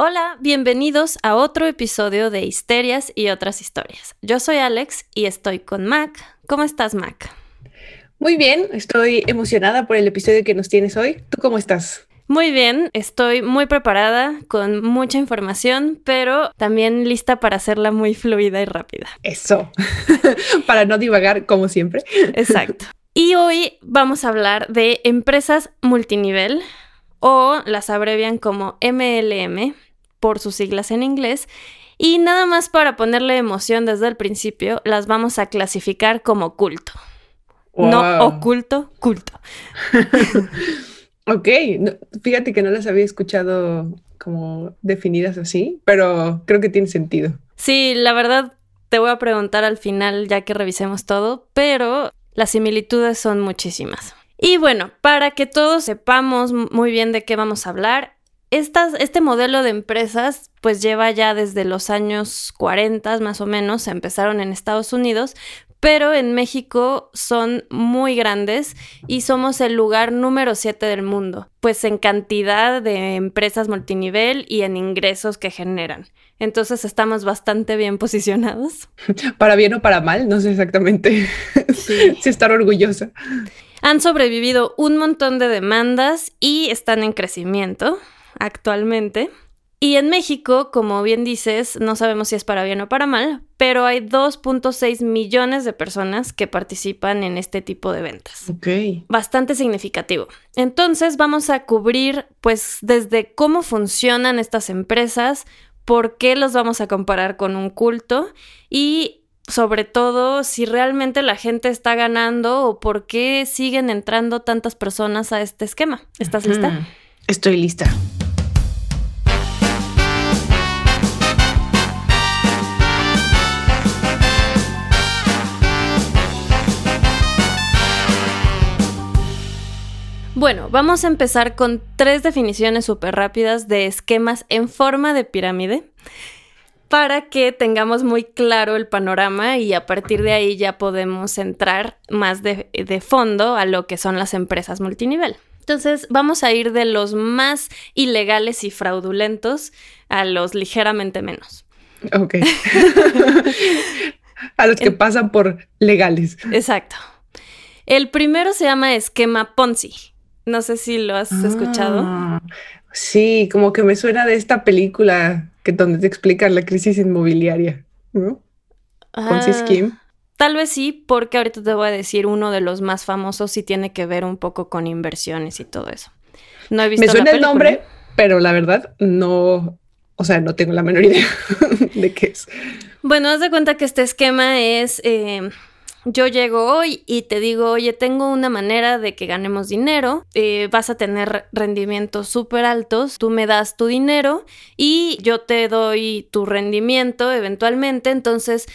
Hola, bienvenidos a otro episodio de Histerias y otras historias. Yo soy Alex y estoy con Mac. ¿Cómo estás, Mac? Muy bien, estoy emocionada por el episodio que nos tienes hoy. ¿Tú cómo estás? Muy bien, estoy muy preparada, con mucha información, pero también lista para hacerla muy fluida y rápida. Eso, para no divagar como siempre. Exacto. Y hoy vamos a hablar de empresas multinivel o las abrevian como MLM por sus siglas en inglés. Y nada más para ponerle emoción desde el principio, las vamos a clasificar como culto. No oculto, culto. ok, fíjate que no las había escuchado como definidas así, pero creo que tiene sentido. Sí, la verdad te voy a preguntar al final ya que revisemos todo, pero las similitudes son muchísimas. Y bueno, para que todos sepamos muy bien de qué vamos a hablar, este modelo de empresas pues lleva ya desde los años 40 más o menos, empezaron en Estados Unidos, pero en México son muy grandes y somos el lugar número 7 del mundo, pues en cantidad de empresas multinivel y en ingresos que generan. Entonces estamos bastante bien posicionados. Para bien o para mal, no sé exactamente sí. si estar orgullosa. Han sobrevivido un montón de demandas y están en crecimiento actualmente. Y en México, como bien dices, no sabemos si es para bien o para mal, pero hay 2.6 millones de personas que participan en este tipo de ventas. Ok. Bastante significativo. Entonces vamos a cubrir pues desde cómo funcionan estas empresas, por qué los vamos a comparar con un culto y sobre todo si realmente la gente está ganando o por qué siguen entrando tantas personas a este esquema. ¿Estás lista? Estoy lista. Bueno, vamos a empezar con tres definiciones súper rápidas de esquemas en forma de pirámide para que tengamos muy claro el panorama y a partir de ahí ya podemos entrar más de, fondo a lo que son las empresas multinivel. Entonces vamos a ir de los más ilegales y fraudulentos a los ligeramente menos. Ok. a los que pasan por legales. Exacto. El primero se llama esquema Ponzi. No sé si lo has escuchado. Ah, sí, como que me suena de esta película que donde te explican la crisis inmobiliaria, ¿no? Ponzi Scheme. Tal vez sí, porque ahorita te voy a decir uno de los más famosos y tiene que ver un poco con inversiones y todo eso. No he visto Me suena el nombre, pero la verdad no, o sea, no tengo la menor idea de qué es. Bueno, haz de cuenta que este esquema es eh, yo llego hoy y te digo, oye, tengo una manera de que ganemos dinero, eh, vas a tener rendimientos súper altos, tú me das tu dinero y yo te doy tu rendimiento eventualmente, entonces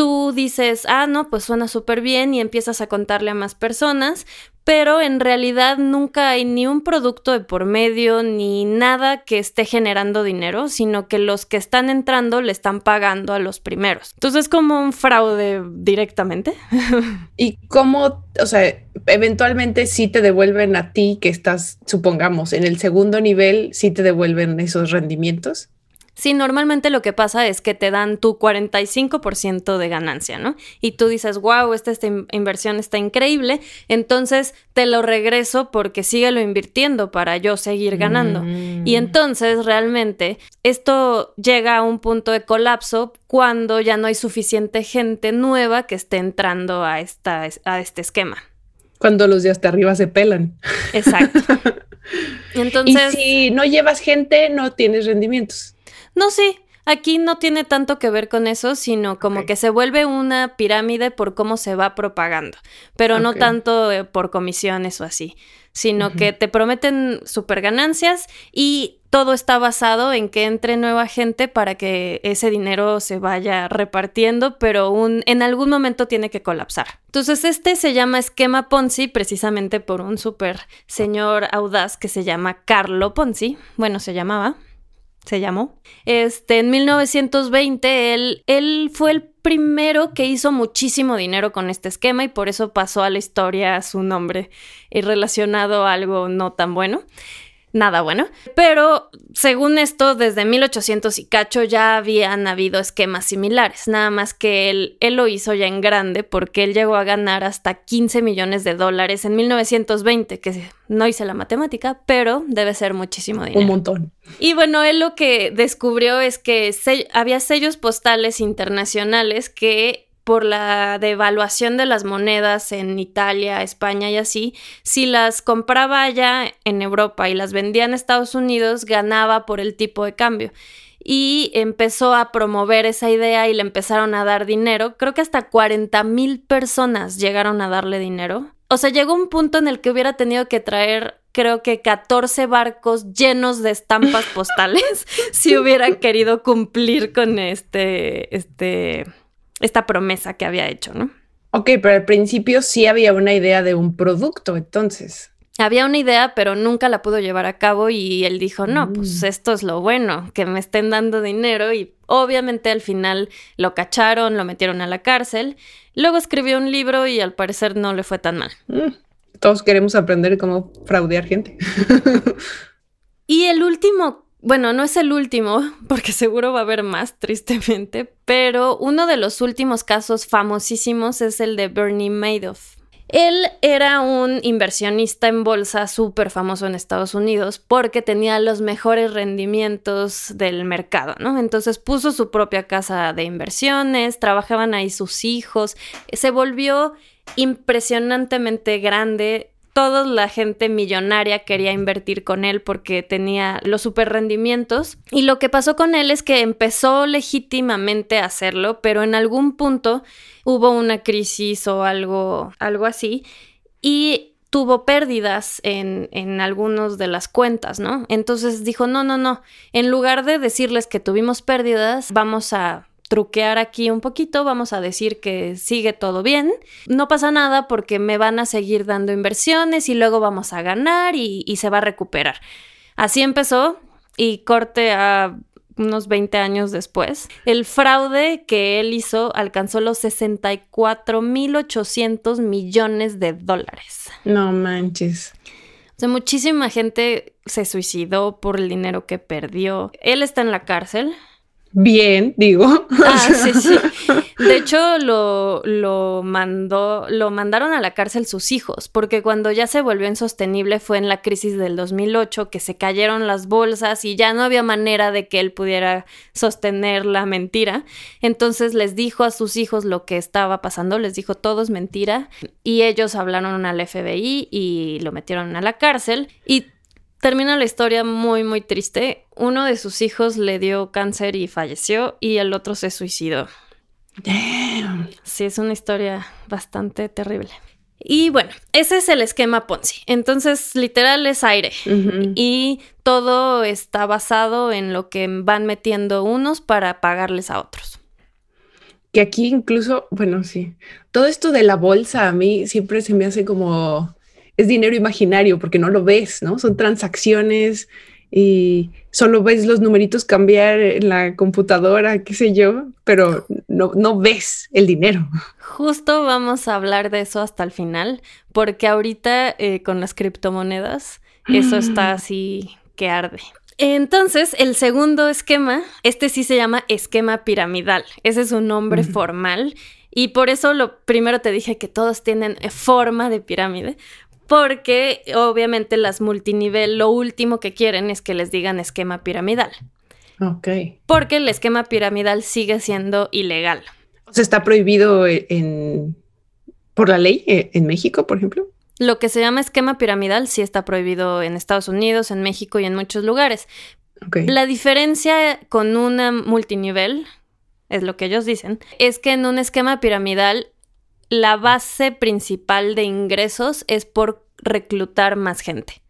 tú dices, ah, no, pues suena súper bien y empiezas a contarle a más personas, pero en realidad nunca hay ni un producto de por medio ni nada que esté generando dinero, sino que los que están entrando le están pagando a los primeros. Entonces es como un fraude directamente. ¿Y cómo, o sea, eventualmente sí te devuelven a ti que estás, supongamos, en el segundo nivel, sí te devuelven esos rendimientos? Sí, normalmente lo que pasa es que te dan tu 45% de ganancia, ¿no? Y tú dices, wow, esta, esta, inversión está increíble, entonces te lo regreso porque síguelo invirtiendo para yo seguir ganando. Y mm. entonces realmente esto llega a un punto de colapso cuando ya no hay suficiente gente nueva que esté entrando a, esta, a este esquema. Cuando los de hasta arriba se pelan. Exacto. Entonces, y si no llevas gente, no tienes rendimientos. No, sí, aquí no tiene tanto que ver con eso, sino como que se vuelve una pirámide por cómo se va propagando, pero no tanto eh, por comisiones o así, sino que te prometen super ganancias y todo está basado en que entre nueva gente para que ese dinero se vaya repartiendo, pero un, en algún momento tiene que colapsar. Entonces este se llama esquema Ponzi precisamente por un super señor audaz que se llama Carlo Ponzi, bueno, se llamaba se llamó. Este, en 1920 él, él fue el primero que hizo muchísimo dinero con este esquema y por eso pasó a la historia su nombre y relacionado a algo no tan bueno. Nada bueno. Pero según esto, desde 1800 y cacho ya habían habido esquemas similares, nada más que él, él lo hizo ya en grande porque él llegó a ganar hasta 15 millones de dólares en 1920, que no hice la matemática, pero debe ser muchísimo dinero. Un montón. Y bueno, él lo que descubrió es que había sellos postales internacionales que por la devaluación de las monedas en Italia, España y así, si las compraba allá en Europa y las vendía en Estados Unidos, ganaba por el tipo de cambio. Y empezó a promover esa idea y le empezaron a dar dinero. Creo que hasta 40 mil personas llegaron a darle dinero. O sea, llegó un punto en el que hubiera tenido que traer creo que 14 barcos llenos de estampas postales si hubiera querido cumplir con este, este, esta promesa que había hecho, ¿no? Ok, pero al principio sí había una idea de un producto, entonces. Había una idea, pero nunca la pudo llevar a cabo y él dijo, no, pues mm. esto es lo bueno, que me estén dando dinero y obviamente al final lo cacharon, lo metieron a la cárcel. Luego escribió un libro y al parecer no le fue tan mal. Mm. Todos queremos aprender cómo fraudear gente. y el último bueno, no es el último, porque seguro va a haber más, tristemente, pero uno de los últimos casos famosísimos es el de Bernie Madoff. Él era un inversionista en bolsa súper famoso en Estados Unidos porque tenía los mejores rendimientos del mercado, ¿no? Entonces puso su propia casa de inversiones, trabajaban ahí sus hijos, se volvió impresionantemente grande, toda la gente millonaria quería invertir con él porque tenía los super rendimientos. Y lo que pasó con él es que empezó legítimamente a hacerlo, pero en algún punto hubo una crisis o algo, algo así. Y tuvo pérdidas en, en algunas de las cuentas, ¿no? Entonces dijo, no, no, no, en lugar de decirles que tuvimos pérdidas, vamos a truquear aquí un poquito, vamos a decir que sigue todo bien, no pasa nada porque me van a seguir dando inversiones y luego vamos a ganar y, se va a recuperar. Así empezó y corte a unos 20 años después, el fraude que él hizo alcanzó los 64.800 millones de dólares. No manches. O sea, muchísima gente se suicidó por el dinero que perdió. Él está en la cárcel, bien, digo. Ah, sí, sí. De hecho, lo, lo, mandó, lo mandaron a la cárcel sus hijos, porque cuando ya se volvió insostenible fue en la crisis del 2008, que se cayeron las bolsas y ya no había manera de que él pudiera sostener la mentira. Entonces les dijo a sus hijos lo que estaba pasando, les dijo todo es mentira, y ellos hablaron al FBI y lo metieron a la cárcel. Y termina la historia muy, muy triste. Uno de sus hijos le dio cáncer y falleció y el otro se suicidó. Damn. Sí, es una historia bastante terrible. Y bueno, ese es el esquema Ponzi. Entonces, literal es aire. Y todo está basado en lo que van metiendo unos para pagarles a otros. Que aquí incluso, bueno, sí. Todo esto de la bolsa a mí siempre se me hace como es dinero imaginario porque no lo ves, ¿no? Son transacciones y solo ves los numeritos cambiar en la computadora, qué sé yo, pero no, no ves el dinero. Justo vamos a hablar de eso hasta el final, porque ahorita eh, con las criptomonedas eso está así que arde. Entonces, el segundo esquema, este sí se llama esquema piramidal. Ese es un nombre formal y por eso lo primero te dije que todos tienen forma de pirámide, porque obviamente las multinivel lo último que quieren es que les digan esquema piramidal. Ok. Porque el esquema piramidal sigue siendo ilegal. O sea, está prohibido en, por la ley eh, en México, por ejemplo. Lo que se llama esquema piramidal sí está prohibido en Estados Unidos, en México y en muchos lugares. Okay. La diferencia con una multinivel, es lo que ellos dicen, es que en un esquema piramidal la base principal de ingresos es por reclutar más gente.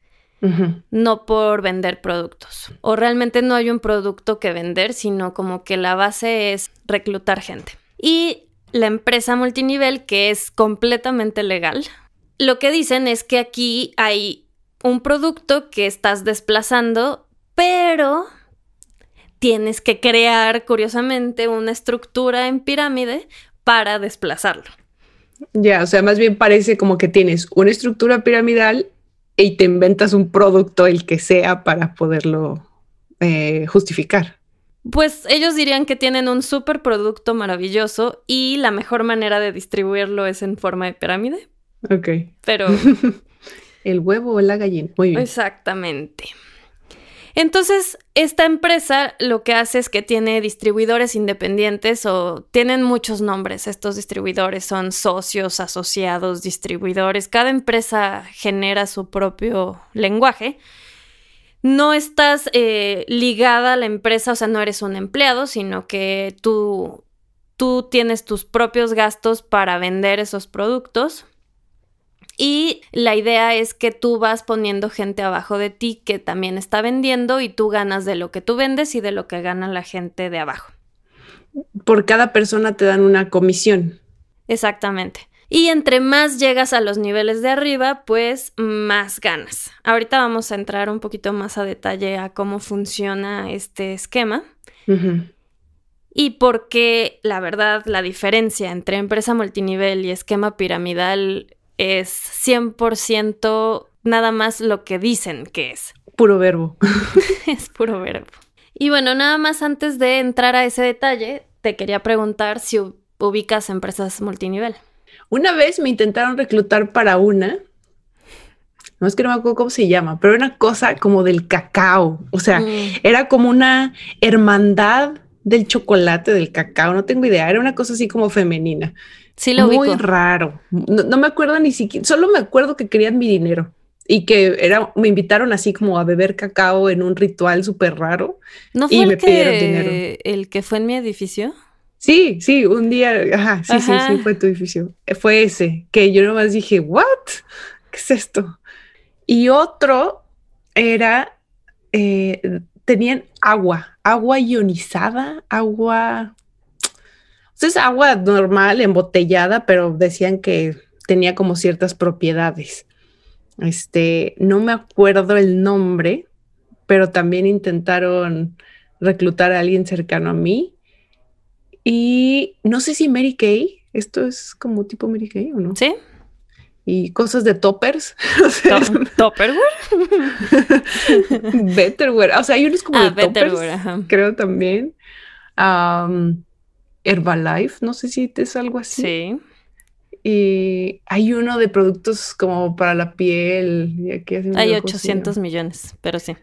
No por vender productos. O realmente no hay un producto que vender, sino como que la base es reclutar gente. Y la empresa multinivel, que es completamente legal, lo que dicen es que aquí hay un producto que estás desplazando, pero tienes que crear, curiosamente, una estructura en pirámide para desplazarlo. Ya, o sea, más bien parece como que tienes una estructura piramidal y te inventas un producto, el que sea, para poderlo eh, justificar. Pues ellos dirían que tienen un super producto maravilloso y la mejor manera de distribuirlo es en forma de pirámide. Ok. Pero... El huevo o la gallina. Muy bien. Exactamente. Entonces, esta empresa lo que hace es que tiene distribuidores independientes o tienen muchos nombres. Estos distribuidores son socios, asociados, distribuidores. Cada empresa genera su propio lenguaje no estás eh, ligada a la empresa, o sea, no eres un empleado, sino que tú, tú tienes tus propios gastos para vender esos productos. Y la idea es que tú vas poniendo gente abajo de ti que también está vendiendo y tú ganas de lo que tú vendes y de lo que gana la gente de abajo. Por cada persona te dan una comisión. Exactamente. Y entre más llegas a los niveles de arriba, pues más ganas. Ahorita vamos a entrar un poquito más a detalle a cómo funciona este esquema. Y por qué, la verdad, la diferencia entre empresa multinivel y esquema piramidal es 100% nada más lo que dicen que es. Puro verbo. es puro verbo. Y bueno, nada más antes de entrar a ese detalle, te quería preguntar si ubicas empresas multinivel. Una vez me intentaron reclutar para una, no es que no me acuerdo cómo se llama, pero era una cosa como del cacao. O sea, mm. era como una hermandad del chocolate, del cacao, no tengo idea, era una cosa así como femenina. Sí, lo Muy raro. No, me acuerdo ni siquiera, solo me acuerdo que querían mi dinero y que era, me invitaron así como a beber cacao en un ritual súper raro. ¿No fue y me pidieron dinero. ¿El que fue en mi edificio? Sí, sí, un día, ajá, sí, sí, sí, fue tu edificio. Fue ese, que yo nomás dije, ¿what? ¿Qué es esto? Y otro era, eh, tenían agua, agua ionizada, agua, es agua normal, embotellada, pero decían que tenía como ciertas propiedades. Este, no me acuerdo el nombre, pero también intentaron reclutar a alguien cercano a mí y no sé si Mary Kay, esto es como tipo Mary Kay o no. Sí. Y cosas de toppers. ¿Topperware? Betterware. O sea, hay unos como ah, de toppers, creo también. Herbalife, no sé si es algo así. Sí. Y hay uno de productos como para la piel. Y aquí hay 800 millones, pero sí.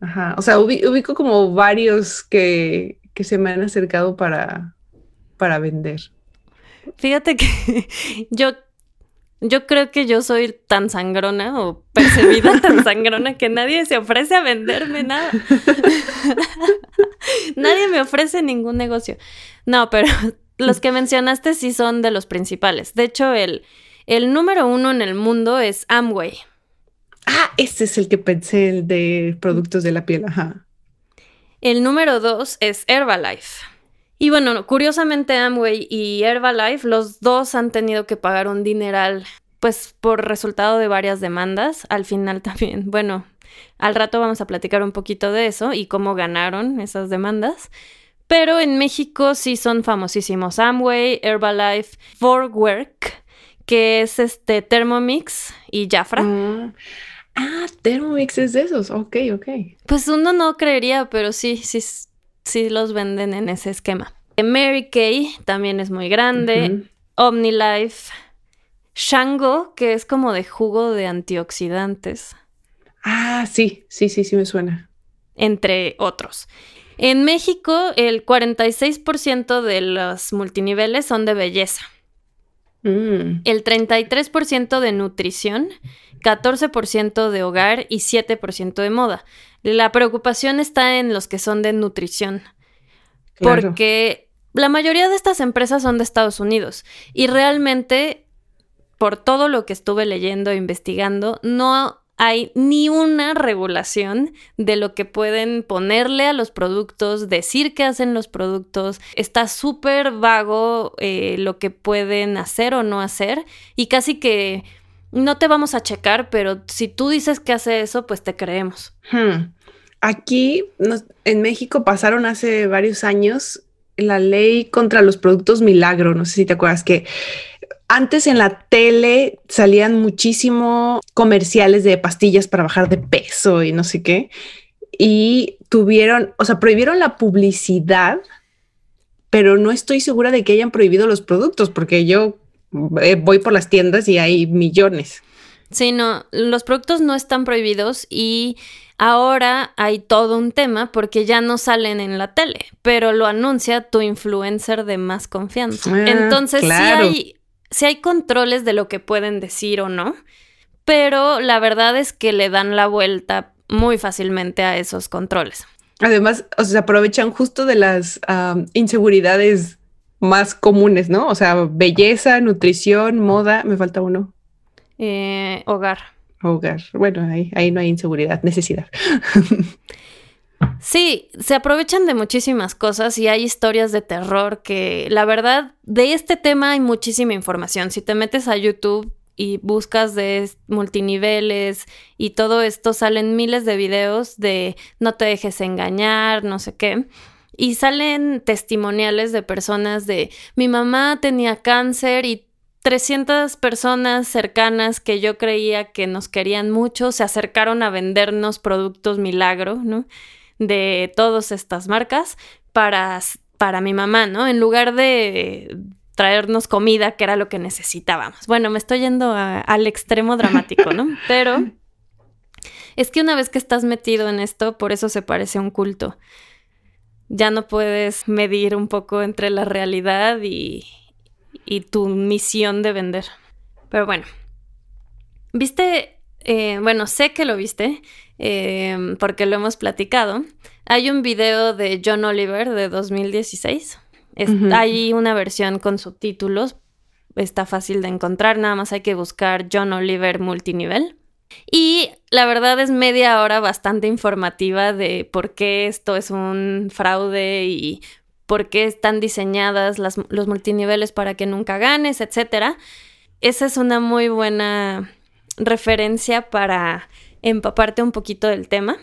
Ajá. O sea, ubico como varios que, que se me han acercado para, para vender? Fíjate que yo, yo creo que yo soy tan sangrona o percibida tan sangrona que nadie se ofrece a venderme nada. nadie me ofrece ningún negocio. No, pero los que mencionaste sí son de los principales. De hecho, el, el número uno en el mundo es Amway. Ah, este es el que pensé, el de productos de la piel, ajá. El número dos es Herbalife. Y bueno, curiosamente Amway y Herbalife, los dos han tenido que pagar un dineral, pues por resultado de varias demandas. Al final también, bueno, al rato vamos a platicar un poquito de eso y cómo ganaron esas demandas. Pero en México sí son famosísimos Amway, Herbalife, Work, que es este Thermomix y Jafra. Mm. Ah, Thermomix es de esos. Ok, ok. Pues uno no creería, pero sí, sí, sí los venden en ese esquema. Mary Kay también es muy grande. OmniLife. Shango, que es como de jugo de antioxidantes. Ah, sí, sí, sí, sí me suena. Entre otros. En México, el 46% de los multiniveles son de belleza. Mm. El 33% de nutrición, 14% de hogar y 7% de moda. La preocupación está en los que son de nutrición. Porque la mayoría de estas empresas son de Estados Unidos y realmente, por todo lo que estuve leyendo e investigando, no hay ni una regulación de lo que pueden ponerle a los productos, decir que hacen los productos. Está súper vago eh, lo que pueden hacer o no hacer y casi que no te vamos a checar, pero si tú dices que hace eso, pues te creemos. Hmm. Aquí en México pasaron hace varios años la ley contra los productos milagro, no sé si te acuerdas que antes en la tele salían muchísimo comerciales de pastillas para bajar de peso y no sé qué. Y tuvieron, o sea, prohibieron la publicidad, pero no estoy segura de que hayan prohibido los productos, porque yo eh, voy por las tiendas y hay millones. Sí, no, los productos no están prohibidos y ahora hay todo un tema porque ya no salen en la tele, pero lo anuncia tu influencer de más confianza. Ah, Entonces sí hay si hay controles de lo que pueden decir o no, pero la verdad es que le dan la vuelta muy fácilmente a esos controles. Además, o sea, se aprovechan justo de las inseguridades más comunes, ¿no? O sea, belleza, nutrición, moda, me falta uno. Eh, hogar. Hogar. Bueno, ahí, ahí no hay inseguridad, necesidad. Sí, se aprovechan de muchísimas cosas y hay historias de terror que la verdad de este tema hay muchísima información. Si te metes a YouTube y buscas de multiniveles y todo esto, salen miles de videos de no te dejes engañar, no sé qué. Y salen testimoniales de personas de mi mamá tenía cáncer y 300 personas cercanas que yo creía que nos querían mucho se acercaron a vendernos productos milagro, ¿no? De todas estas marcas para, para mi mamá, ¿no? En lugar de traernos comida, que era lo que necesitábamos. Bueno, me estoy yendo al extremo dramático, ¿no? Pero es que una vez que estás metido en esto, por eso se parece a un culto. Ya no puedes medir un poco entre la realidad y, y tu misión de vender. Pero bueno, viste, eh, bueno, sé que lo viste, Em, porque lo hemos platicado. Hay un video de John Oliver de 2016. Hay una versión con subtítulos. Está fácil de encontrar, nada más hay que buscar John Oliver multinivel. Y la verdad es media hora bastante informativa de por qué esto es un fraude y por qué están diseñadas los multiniveles para que nunca ganes, etc. Esa es una muy buena referencia para empaparte un poquito del tema.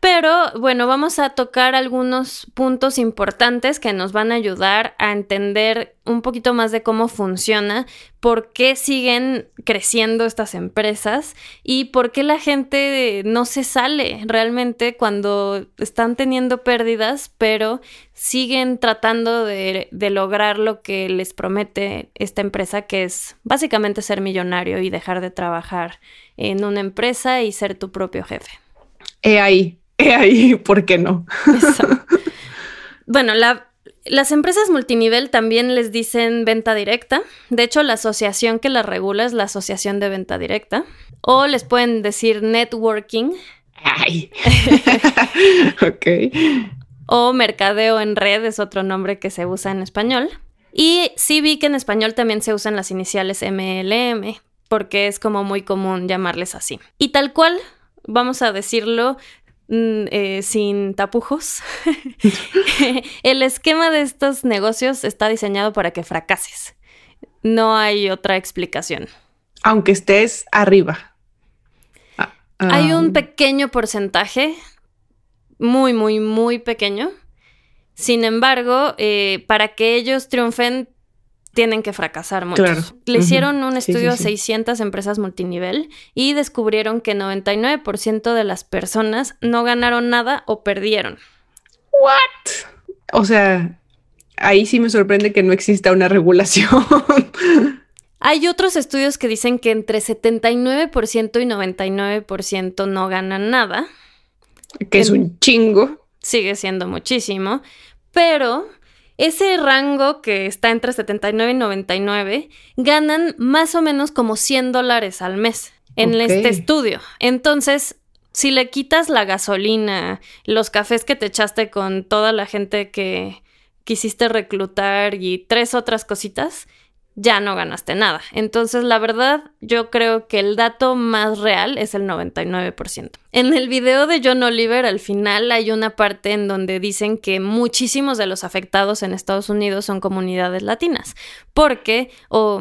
Pero bueno, vamos a tocar algunos puntos importantes que nos van a ayudar a entender un poquito más de cómo funciona, por qué siguen creciendo estas empresas y por qué la gente no se sale realmente cuando están teniendo pérdidas, pero siguen tratando de, lograr lo que les promete esta empresa, que es básicamente ser millonario y dejar de trabajar en una empresa y ser tu propio jefe. He ahí, he ahí, ¿por qué no? Bueno, las empresas multinivel también les dicen venta directa. De hecho, la asociación que la regula es la Asociación de Venta Directa. O les pueden decir networking. Ay. ok. O mercadeo en red es otro nombre que se usa en español. Y sí vi que en español también se usan las iniciales MLM, porque es como muy común llamarles así. Y tal cual, vamos a decirlo eh, sin tapujos, el esquema de estos negocios está diseñado para que fracases. No hay otra explicación. Aunque estés arriba. Ah, hay un pequeño porcentaje, muy, muy, muy pequeño. Sin embargo, eh, para que ellos triunfen, tienen que fracasar mucho. Le hicieron un estudio a 600 empresas multinivel y descubrieron que 99% de las personas no ganaron nada o perdieron. ¿What? O sea, ahí sí me sorprende que no exista una regulación. Hay otros estudios que dicen que entre 79% y 99% no ganan nada. Que es un chingo. Sigue siendo muchísimo. Pero ese rango que está entre 79 y 99 ganan más o menos como 100 dólares al mes en este estudio. Entonces, si le quitas la gasolina, los cafés que te echaste con toda la gente que quisiste reclutar y tres otras cositas, ya no ganaste nada. Entonces, la verdad, yo creo que el dato más real es el 99%. En el video de John Oliver, al final hay una parte en donde dicen que muchísimos de los afectados en Estados Unidos son comunidades latinas, porque, o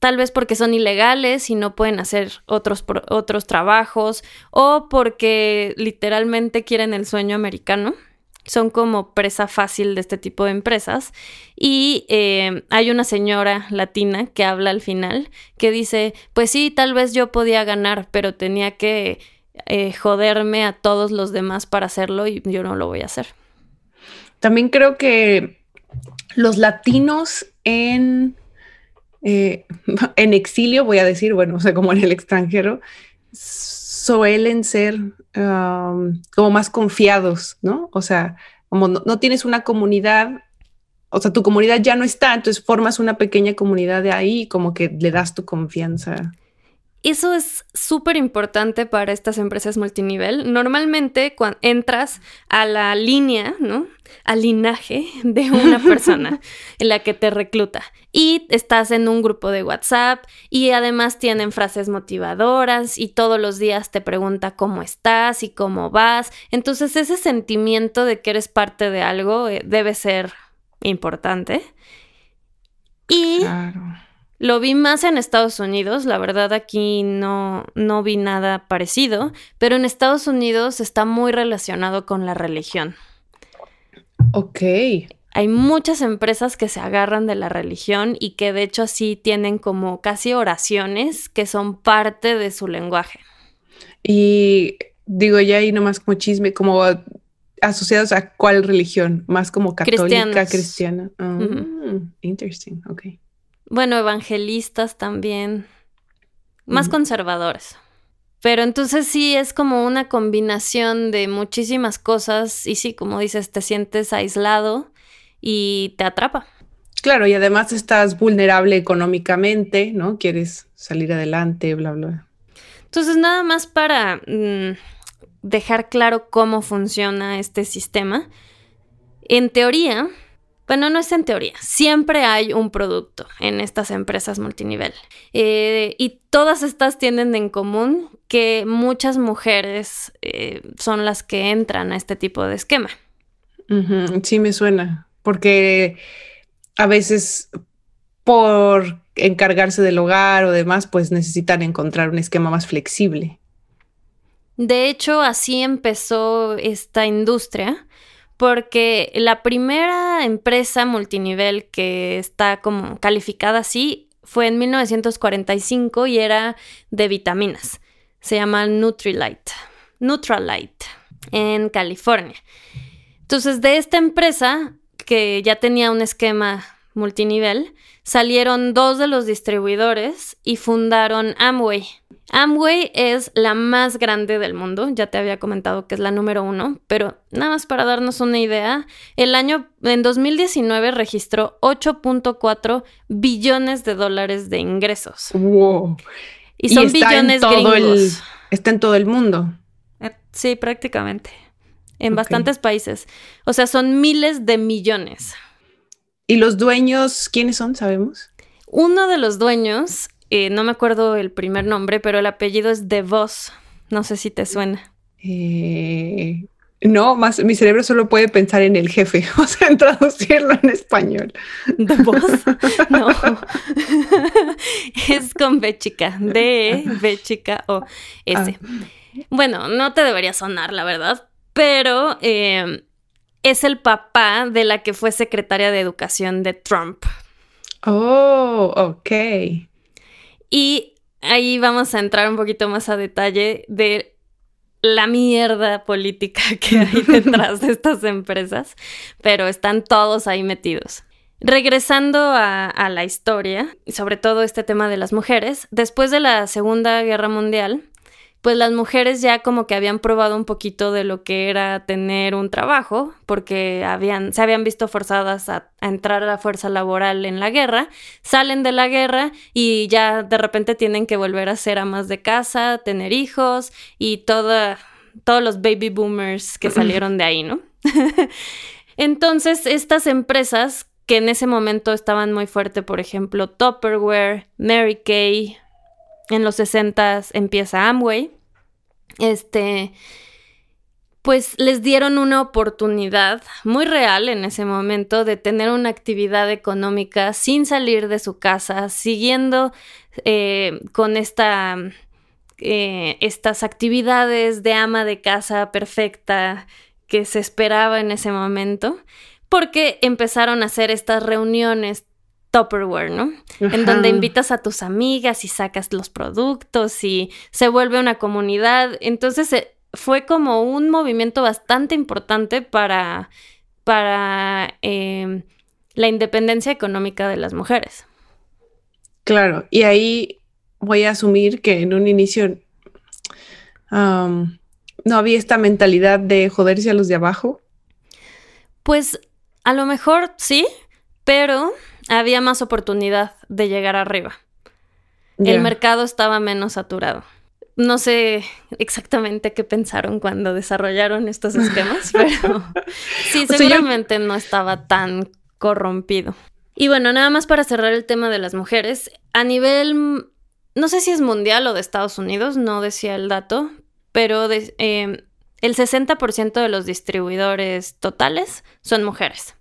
tal vez porque son ilegales y no pueden hacer otros, otros trabajos, o porque literalmente quieren el sueño americano son como presa fácil de este tipo de empresas. Y eh, hay una señora latina que habla al final que dice, pues sí, tal vez yo podía ganar, pero tenía que eh, joderme a todos los demás para hacerlo y yo no lo voy a hacer. También creo que los latinos en, eh, en exilio, voy a decir, bueno, o sea, como en el extranjero, suelen ser um, como más confiados, ¿no? O sea, como no, tienes una comunidad, o sea, tu comunidad ya no está, entonces formas una pequeña comunidad de ahí como que le das tu confianza. Eso es súper importante para estas empresas multinivel. Normalmente cuando entras a la línea, ¿no? Al linaje de una persona en la que te recluta y estás en un grupo de WhatsApp y además tienen frases motivadoras y todos los días te pregunta cómo estás y cómo vas. Entonces ese sentimiento de que eres parte de algo eh, debe ser importante. Y lo vi más en Estados Unidos, la verdad aquí no, no vi nada parecido, pero en Estados Unidos está muy relacionado con la religión. Ok. Hay muchas empresas que se agarran de la religión y que de hecho así tienen como casi oraciones que son parte de su lenguaje. Y digo ya ahí nomás como chisme, como asociados a cuál religión, más como católica, cristiana. Ah, interesting, ok. Bueno, evangelistas también. Más conservadores. Pero entonces sí es como una combinación de muchísimas cosas y sí, como dices, te sientes aislado y te atrapa. Claro, y además estás vulnerable económicamente, ¿no? Quieres salir adelante, bla, bla. Entonces, nada más para mm, dejar claro cómo funciona este sistema. En teoría, bueno, no es en teoría. Siempre hay un producto en estas empresas multinivel. Eh, y todas estas tienen en común que muchas mujeres eh, son las que entran a este tipo de esquema. Sí, me suena. Porque a veces por encargarse del hogar o demás, pues necesitan encontrar un esquema más flexible. De hecho, así empezó esta industria porque la primera empresa multinivel que está como calificada así fue en 1945 y era de vitaminas. Se llama Nutrilite. Nutrilite en California. Entonces, de esta empresa que ya tenía un esquema multinivel, salieron dos de los distribuidores y fundaron Amway. Amway es la más grande del mundo, ya te había comentado que es la número uno, pero nada más para darnos una idea, el año en 2019 registró 8.4 billones de dólares de ingresos. Wow. Y son billones gringos. está en todo el mundo. Eh, sí, prácticamente. En bastantes países. O sea, son miles de millones. ¿Y los dueños quiénes son? ¿Sabemos? Uno de los dueños eh, no me acuerdo el primer nombre, pero el apellido es De Vos. No sé si te suena. Eh, no, más mi cerebro solo puede pensar en el jefe, o sea, en traducirlo en español. ¿De Vos? No. es con B chica. D, B chica o S. Ah. Bueno, no te debería sonar, la verdad, pero eh, es el papá de la que fue secretaria de educación de Trump. Oh, ok. Y ahí vamos a entrar un poquito más a detalle de la mierda política que hay detrás de estas empresas, pero están todos ahí metidos. Regresando a, a, la historia, sobre todo este tema de las mujeres, después de la Segunda Guerra Mundial, pues las mujeres ya como que habían probado un poquito de lo que era tener un trabajo, porque habían, se habían visto forzadas a, entrar a la fuerza laboral en la guerra, salen de la guerra y ya de repente tienen que volver a ser amas de casa, tener hijos y toda, todos los baby boomers que salieron de ahí, ¿no? Entonces, estas empresas que en ese momento estaban muy fuerte, por ejemplo, Tupperware, Mary Kay, en los 60 empieza Amway, este, pues les dieron una oportunidad muy real en ese momento de tener una actividad económica sin salir de su casa, siguiendo eh, con esta, eh, estas actividades de ama de casa perfecta que se esperaba en ese momento, porque empezaron a hacer estas reuniones Tupperware, ¿no? En donde invitas a tus amigas y sacas los productos y se vuelve una comunidad. Entonces eh, fue como un movimiento bastante importante para, para em, la independencia económica de las mujeres. Claro, y ahí voy a asumir que en un inicio no había esta mentalidad de joderse a los de abajo. Pues a lo mejor sí, pero había más oportunidad de llegar arriba. El mercado estaba menos saturado. No sé exactamente qué pensaron cuando desarrollaron estos esquemas, pero sí, seguramente no estaba tan corrompido. Y bueno, nada más para cerrar el tema de las mujeres, a nivel, no sé si es mundial o de Estados Unidos, no decía el dato, pero em, el 60% de los distribuidores totales son mujeres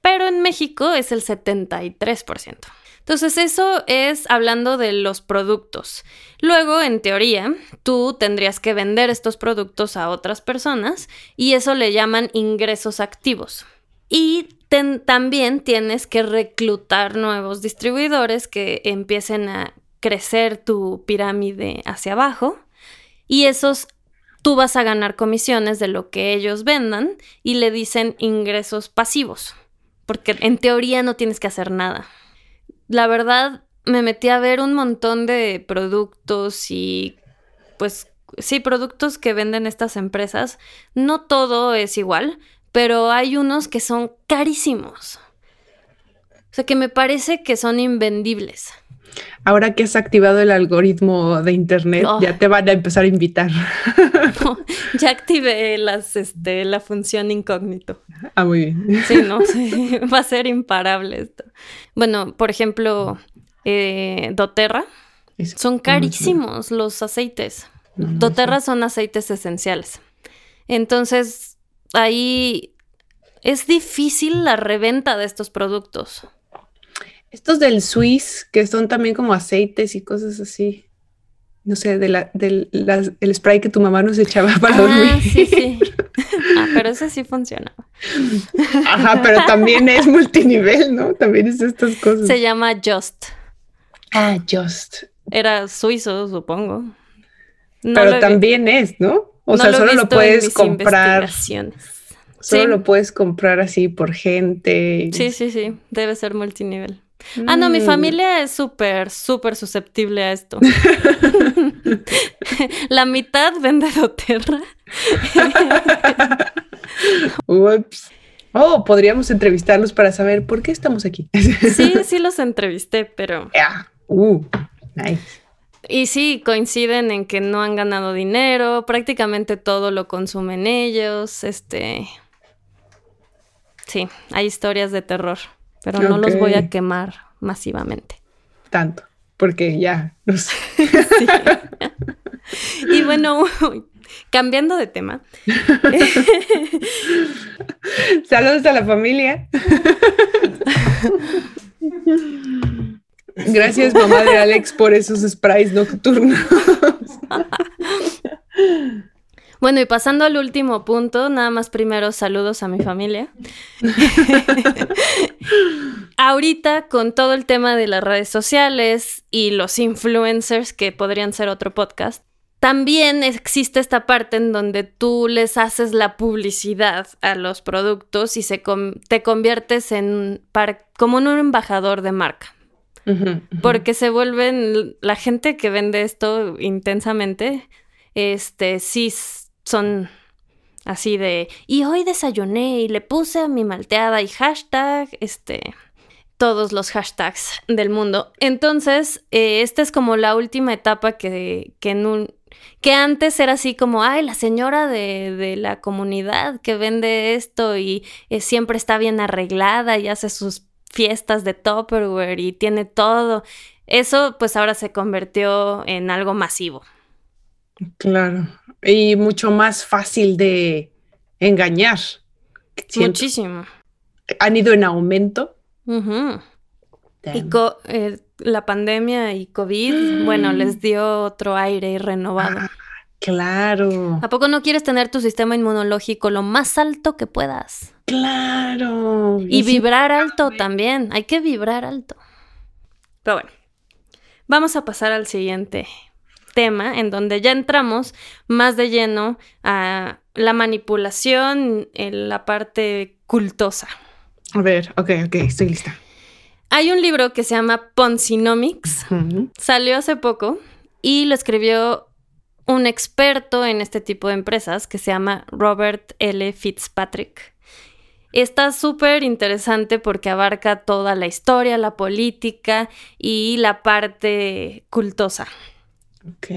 pero en México es el 73%. Entonces eso es hablando de los productos. Luego, en teoría, tú tendrías que vender estos productos a otras personas y eso le llaman ingresos activos. Y también tienes que reclutar nuevos distribuidores que empiecen a crecer tu pirámide hacia abajo y esos tú vas a ganar comisiones de lo que ellos vendan y le dicen ingresos pasivos porque en teoría no tienes que hacer nada. La verdad, me metí a ver un montón de productos y pues sí, productos que venden estas empresas. No todo es igual, pero hay unos que son carísimos. O sea, que me parece que son invendibles. Ahora que has activado el algoritmo de internet, oh. ya te van a empezar a invitar. ya activé las, este, la función incógnito. Ah, muy bien. Sí, no, va a ser imparable esto. Bueno, por ejemplo, eh, doTERRA. Son carísimos los aceites. doTERRA son aceites esenciales. Entonces, ahí es difícil la reventa de estos productos. Estos del Swiss, que son también como aceites y cosas así. No sé, de la, del el spray que tu mamá nos echaba para ah, dormir. Sí, sí. Ah, pero ese sí funciona. Ajá, pero también es multinivel, ¿no? También es estas cosas. Se llama Just. Ah, Just. Era suizo, supongo. pero también es, ¿no? O sea, solo lo puedes comprar. Solo lo puedes comprar así por gente. Sí, sí, sí. Debe ser multinivel. Ah, no, mi mm. familia es súper, súper susceptible a esto. La mitad vende doTERRA. Ups. Oh, podríamos entrevistarlos para saber por qué estamos aquí. sí, sí los entrevisté, pero. Uh, nice. Y sí, coinciden en que no han ganado dinero, prácticamente todo lo consumen ellos. Este. Sí, hay historias de terror pero no los voy a quemar masivamente. Tanto, porque ya no sé. Y bueno, cambiando de tema. Saludos a la familia. Gracias, mamá de Alex, por esos sprays nocturnos. Bueno, y pasando al último punto, nada más primero saludos a mi familia. Ahorita con todo el tema de las redes sociales y los influencers, que podrían ser otro podcast, también existe esta parte en donde tú les haces la publicidad a los productos y se te conviertes en como un embajador de marca. Porque se vuelven la gente que vende esto intensamente, este sí son así de, y hoy desayuné y le puse a mi malteada y hashtag, este, todos los hashtags del mundo. Entonces, eh, esta es como la última etapa que, que, en un, que antes era así como, ay, la señora de, de la comunidad que vende esto y eh, siempre está bien arreglada y hace sus fiestas de Tupperware y tiene todo. Eso pues ahora se convirtió en algo masivo. Claro y mucho más fácil de engañar. Muchísimo. Han ido en aumento. Y eh, la pandemia y COVID, bueno, les dio otro aire renovado. Ah, Claro. ¿A poco no quieres tener tu sistema inmunológico lo más alto que puedas? Claro. Y, vibrar alto también. Hay que vibrar alto. Pero bueno, vamos a pasar al siguiente tema, en donde ya entramos más de lleno a la manipulación en la parte cultosa. A ver, ok, ok, estoy lista. Hay un libro que se llama Ponzinomics. Salió hace poco y lo escribió un experto en este tipo de empresas que se llama Robert L. Fitzpatrick. Está súper interesante porque abarca toda la historia, la política y la parte cultosa. Ok.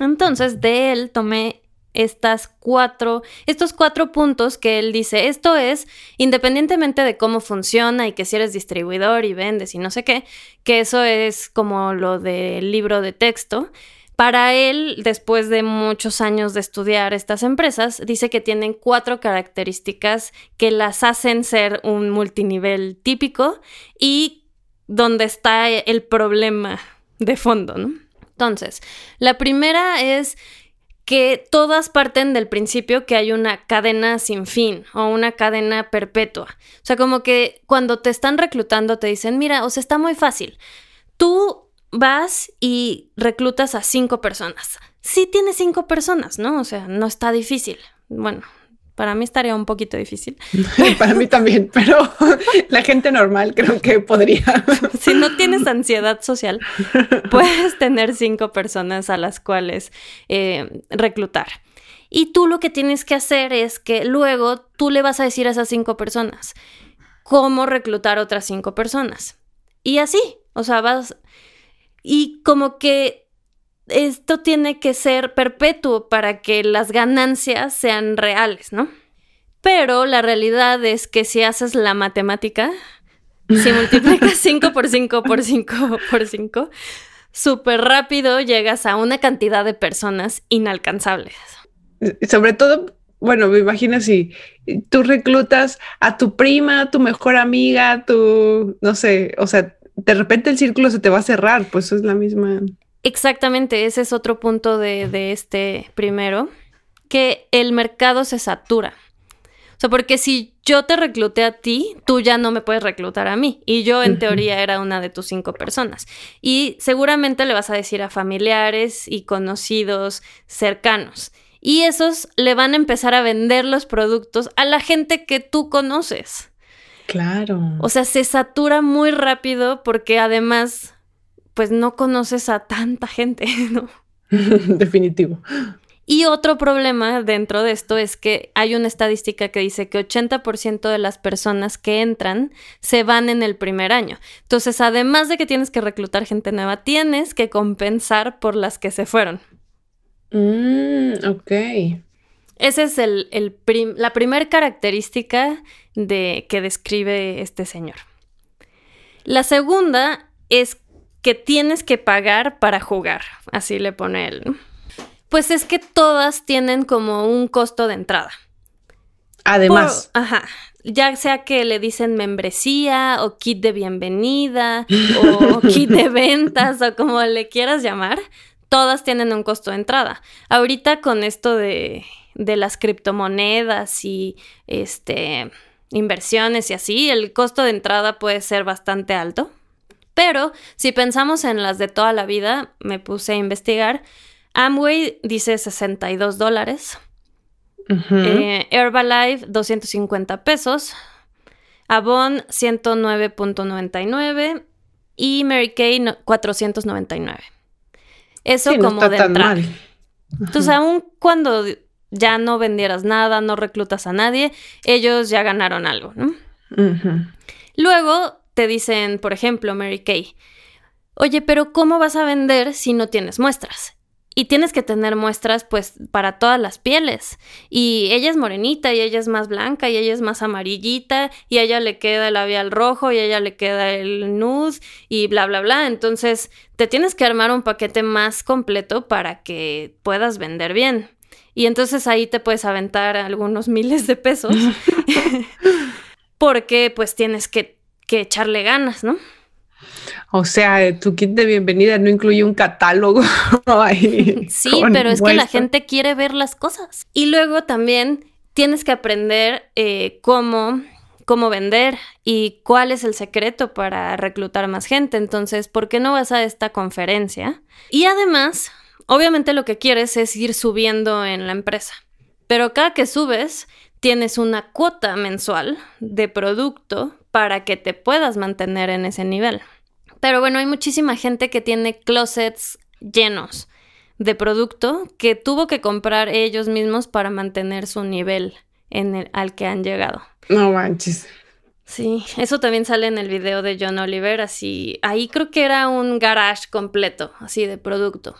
Entonces, de él tomé estas cuatro, estos cuatro puntos que él dice, esto es, independientemente de cómo funciona y que si eres distribuidor y vendes y no sé qué, que eso es como lo del libro de texto, para él, después de muchos años de estudiar estas empresas, dice que tienen cuatro características que las hacen ser un multinivel típico y donde está el problema de fondo, ¿no? Entonces, la primera es que todas parten del principio que hay una cadena sin fin o una cadena perpetua. O sea, como que cuando te están reclutando te dicen, mira, o sea, está muy fácil. Tú vas y reclutas a cinco personas. Sí tienes cinco personas, ¿no? O sea, no está difícil. Bueno, para mí estaría un poquito difícil. para mí también, pero la gente normal creo que podría. si no tienes ansiedad social, puedes tener cinco personas a las cuales eh, reclutar. Y tú lo que tienes que hacer es que luego tú le vas a decir a esas cinco personas cómo reclutar otras cinco personas. Y así, o sea, vas, y como que esto tiene que ser perpetuo para que las ganancias sean reales, ¿no? Pero la realidad es que si haces la matemática, si multiplicas 5 por 5 por 5 por 5, súper rápido llegas a una cantidad de personas inalcanzables. Sobre todo, bueno, me imagino si tú reclutas a tu prima, a tu mejor amiga, tu, no sé, o sea, de repente el círculo se te va a cerrar, pues es la misma. Exactamente, ese es otro punto de, este primero, que el mercado se satura. O sea, porque si yo te recluté a ti, tú ya no me puedes reclutar a mí. Y yo en teoría era una de tus cinco personas. Y seguramente le vas a decir a familiares y conocidos cercanos. Y esos le van a empezar a vender los productos a la gente que tú conoces. Claro. O sea, se satura muy rápido porque además, pues no conoces a tanta gente, ¿no? Definitivo. Y otro problema dentro de esto es que hay una estadística que dice que 80% de las personas que entran se van en el primer año. Entonces, además de que tienes que reclutar gente nueva, tienes que compensar por las que se fueron. Mm, ok. Esa es el, la primera característica de, que describe este señor. La segunda es que tienes que pagar para jugar, así le pone él. Pues es que todas tienen como un costo de entrada. Además. ajá. Ya sea que le dicen membresía o kit de bienvenida o kit de ventas o como le quieras llamar, todas tienen un costo de entrada. Ahorita con esto de, de las criptomonedas y este inversiones y así, el costo de entrada puede ser bastante alto. Pero si pensamos en las de toda la vida, me puse a investigar, Amway dice 62 dólares, eh, Herbalife 250 pesos, Avon 109.99 y Mary Kay 499. Eso como de entrada. Entonces, aún cuando ya no vendieras nada, no reclutas a nadie, ellos ya ganaron algo, ¿no? Luego te dicen, por ejemplo, Mary Kay, oye, pero ¿cómo vas a vender si no tienes muestras? Y tienes que tener muestras pues para todas las pieles. Y ella es morenita y ella es más blanca y ella es más amarillita y a ella le queda el labial rojo y a ella le queda el nude y bla, bla, bla. Entonces te tienes que armar un paquete más completo para que puedas vender bien. Y entonces ahí te puedes aventar algunos miles de pesos porque pues tienes que, echarle ganas, ¿no? O sea, tu kit de bienvenida no incluye un catálogo ahí. Sí, pero es que la gente quiere ver las cosas. Y luego también tienes que aprender eh, cómo cómo vender y cuál es el secreto para reclutar más gente. Entonces, ¿por qué no vas a esta conferencia? Y además, obviamente lo que quieres es ir subiendo en la empresa. Pero cada que subes, tienes una cuota mensual de producto para que te puedas mantener en ese nivel. Pero bueno, hay muchísima gente que tiene closets llenos de producto que tuvo que comprar ellos mismos para mantener su nivel en el, al que han llegado. No manches. Sí, eso también sale en el video de John Oliver, así, ahí creo que era un garage completo, así de producto.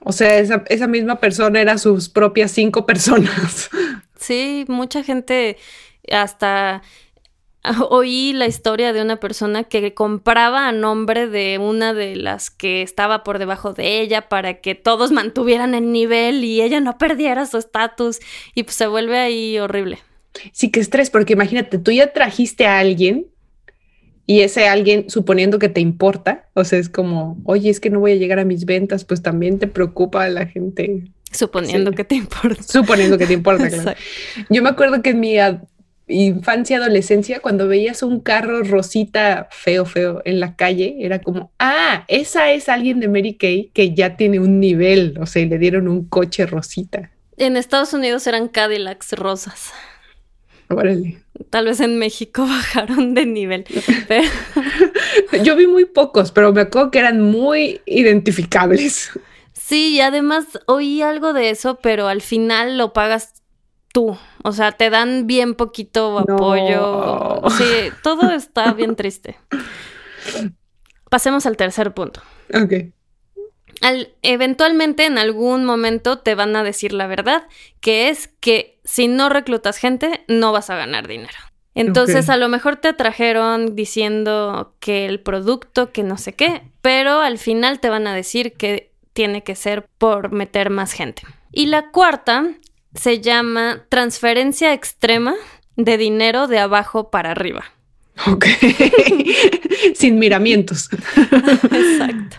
O sea, esa, esa misma persona era sus propias cinco personas. Sí, mucha gente hasta oí la historia de una persona que compraba a nombre de una de las que estaba por debajo de ella para que todos mantuvieran el nivel y ella no perdiera su estatus y pues se vuelve ahí horrible. Sí, que estrés, porque imagínate, tú ya trajiste a alguien y ese alguien, suponiendo que te importa, o sea, es como, oye, es que no voy a llegar a mis ventas, pues también te preocupa a la gente. Suponiendo que te importa. Suponiendo que te importa, claro. Yo me acuerdo que en mi infancia, adolescencia, cuando veías un carro rosita feo, feo en la calle, era como, ah, esa es alguien de Mary Kay que ya tiene un nivel, o sea, le dieron un coche rosita. En Estados Unidos eran Cadillacs rosas. Órale. Tal vez en México bajaron de nivel. Yo vi muy pocos, pero me acuerdo que eran muy identificables. Sí, y además oí algo de eso, pero al final lo pagas tú. O sea, te dan bien poquito apoyo. Sí, todo está bien triste. Pasemos al tercer punto. Ok. Al, eventualmente en algún momento te van a decir la verdad, que es que si no reclutas gente, no vas a ganar dinero. Entonces a lo mejor te trajeron diciendo que el producto, que no sé qué, pero al final te van a decir que tiene que ser por meter más gente. Y la cuarta se llama transferencia extrema de dinero de abajo para arriba. Ok. Sin miramientos. Exacto.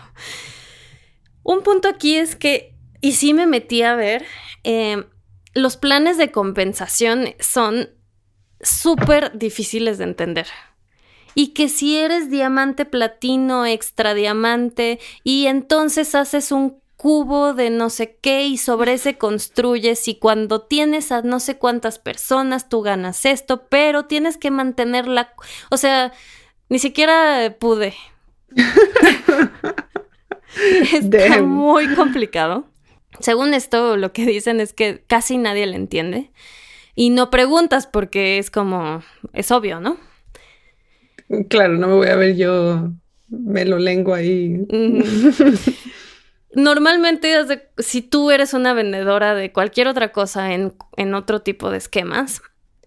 Un punto aquí es que, y sí me metí a ver, em, los planes de compensación son súper difíciles de entender. Y que si eres diamante, platino, extra diamante, y entonces haces un cubo de no sé qué y sobre ese construyes y cuando tienes a no sé cuántas personas tú ganas esto, pero tienes que mantenerla, o sea, ni siquiera pude. Está muy complicado. Según esto, lo que dicen es que casi nadie le entiende y no preguntas porque es como, es obvio, ¿no? Claro, no me voy a ver yo, me lo lengo ahí. Normalmente, si tú eres una vendedora de cualquier otra cosa en, en otro tipo de esquemas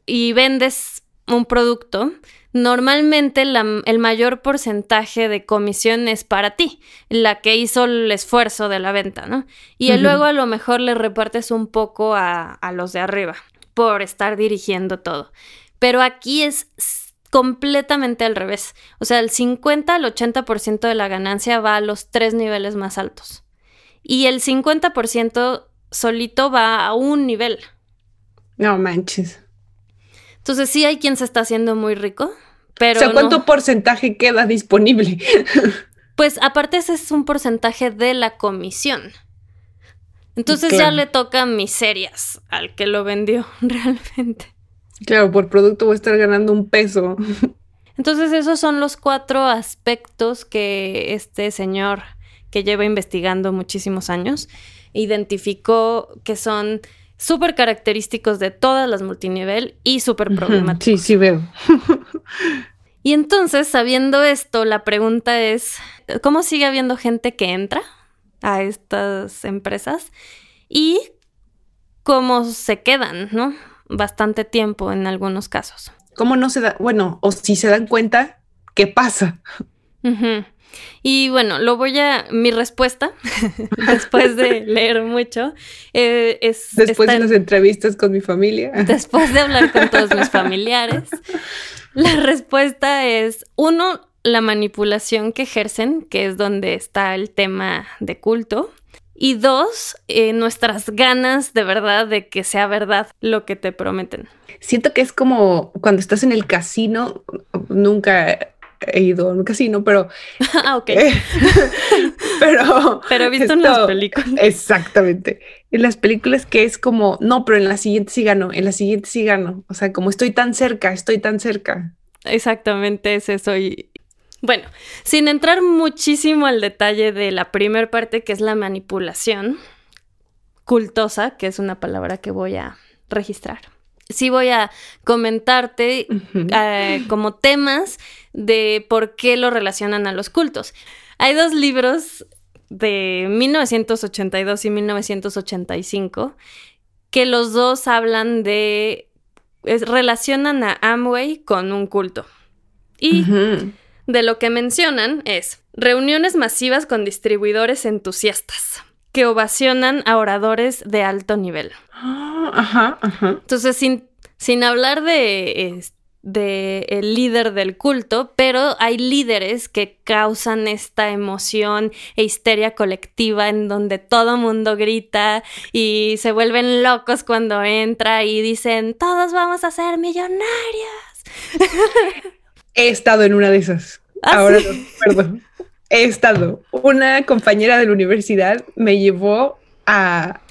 y vendes un producto, normalmente el mayor porcentaje de comisión es para ti, la que hizo el esfuerzo de la venta, ¿no? Y luego a lo mejor le repartes un poco a, a los de arriba por estar dirigiendo todo. Pero aquí es completamente al revés. O sea, el 50 al 80% de la ganancia va a los tres niveles más altos. Y el 50% solito va a un nivel. No manches. Entonces sí hay quien se está haciendo muy rico, pero... O sea, ¿cuánto porcentaje queda disponible? pues aparte ese es un porcentaje de la comisión. Entonces ya le toca miserias al que lo vendió realmente. Claro, por producto voy a estar ganando un peso. Entonces esos son los cuatro aspectos que este señor que lleva investigando muchísimos años identificó que son súper característicos de todas las multinivel y súper problemáticos. Sí, sí veo. y entonces, sabiendo esto, la pregunta es, ¿cómo sigue habiendo gente que entra a estas empresas? Y cómo se quedan, ¿no? Bastante tiempo en algunos casos. ¿Cómo no se da? Bueno, o si se dan cuenta, ¿qué pasa? Y bueno, lo voy a. Mi respuesta, después de leer mucho, eh, es. Después de las entrevistas con mi familia. Después de hablar con todos mis familiares, la respuesta es: uno, la manipulación que ejercen, que es donde está el tema de culto. Y dos, eh, nuestras ganas de verdad de que sea verdad lo que te prometen. Siento que es como cuando estás en el casino, nunca he ido a un casino, pero... ah, ok. pero... Pero he visto en las películas. Exactamente. En las películas que es como, no, pero en la siguiente sí gano, en la siguiente sí gano. O sea, como estoy tan cerca, estoy tan cerca. Exactamente es eso. Y, bueno, sin entrar muchísimo al detalle de la primera parte, que es la manipulación cultosa, que es una palabra que voy a registrar. Sí voy a comentarte eh, como temas de por qué lo relacionan a los cultos. Hay dos libros de 1982 y 1985 que los dos hablan de relacionan a Amway con un culto. Y de lo que mencionan es reuniones masivas con distribuidores entusiastas que ovacionan a oradores de alto nivel. Ah, ajá, ajá. Entonces, sin, sin hablar de, de el líder del culto, pero hay líderes que causan esta emoción e histeria colectiva en donde todo mundo grita y se vuelven locos cuando entra y dicen, todos vamos a ser millonarios. He estado en una de esas. ¿Ah, Ahora lo recuerdo. He estado. Una compañera de la universidad me llevó a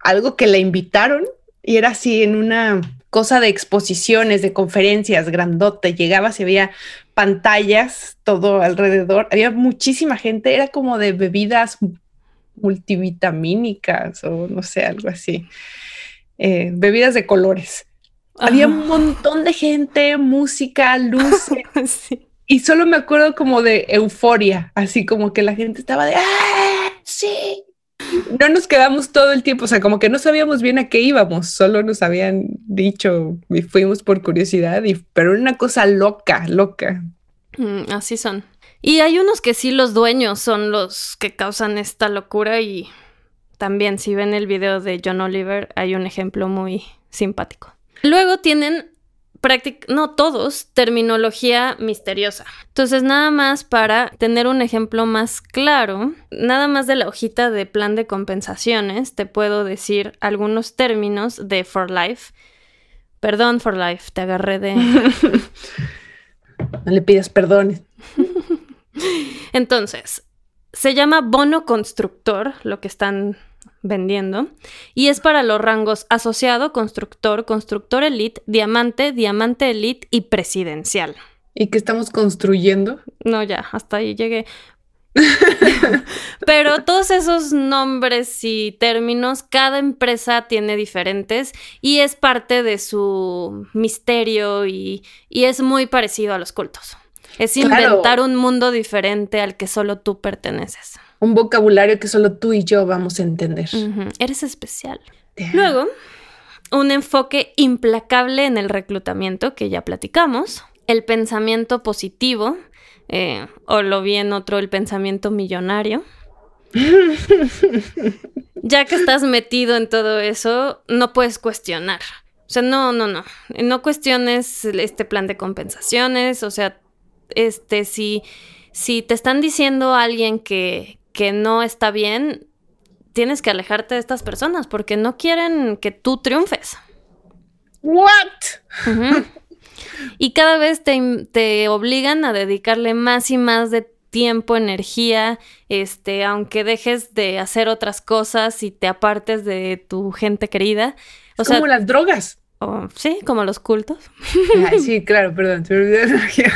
algo que la invitaron y era así en una cosa de exposiciones, de conferencias, grandote. Llegaba, se veía pantallas todo alrededor. Había muchísima gente. Era como de bebidas multivitamínicas o no sé, algo así. Eh, bebidas de colores. Había un montón de gente, música, luces. Y solo me acuerdo como de euforia, así como que la gente estaba de ¡Ah, sí! No nos quedamos todo el tiempo, o sea, como que no sabíamos bien a qué íbamos, solo nos habían dicho y fuimos por curiosidad, y, pero era una cosa loca, loca. Mm, así son. Y hay unos que sí los dueños son los que causan esta locura y también si ven el video de John Oliver hay un ejemplo muy simpático. Luego tienen no todos, terminología misteriosa. Entonces, nada más para tener un ejemplo más claro, nada más de la hojita de plan de compensaciones, te puedo decir algunos términos de For Life. Perdón, For Life, te agarré de... no le pidas perdón. Entonces, se llama bono constructor, lo que están vendiendo y es para los rangos asociado, constructor, constructor elite, diamante, diamante elite y presidencial. ¿Y qué estamos construyendo? No, ya, hasta ahí llegué. Pero todos esos nombres y términos, cada empresa tiene diferentes y es parte de su misterio y, es muy parecido a los cultos. Es inventar un mundo diferente al que solo tú perteneces un vocabulario que solo tú y yo vamos a entender. Eres especial. Luego, un enfoque implacable en el reclutamiento, que ya platicamos, el pensamiento positivo, eh, o lo bien otro, el pensamiento millonario. ya que estás metido en todo eso, no puedes cuestionar. O sea, no, no, no. No cuestiones este plan de compensaciones. O sea, este, si, si te están diciendo alguien que, que no está bien, tienes que alejarte de estas personas porque no quieren que tú triunfes. What? Y cada vez te, obligan a dedicarle más y más de tiempo, energía, este, aunque dejes de hacer otras cosas y te apartes de tu gente querida. O como las drogas. sí, como los cultos. sí, claro, perdón, te olvidé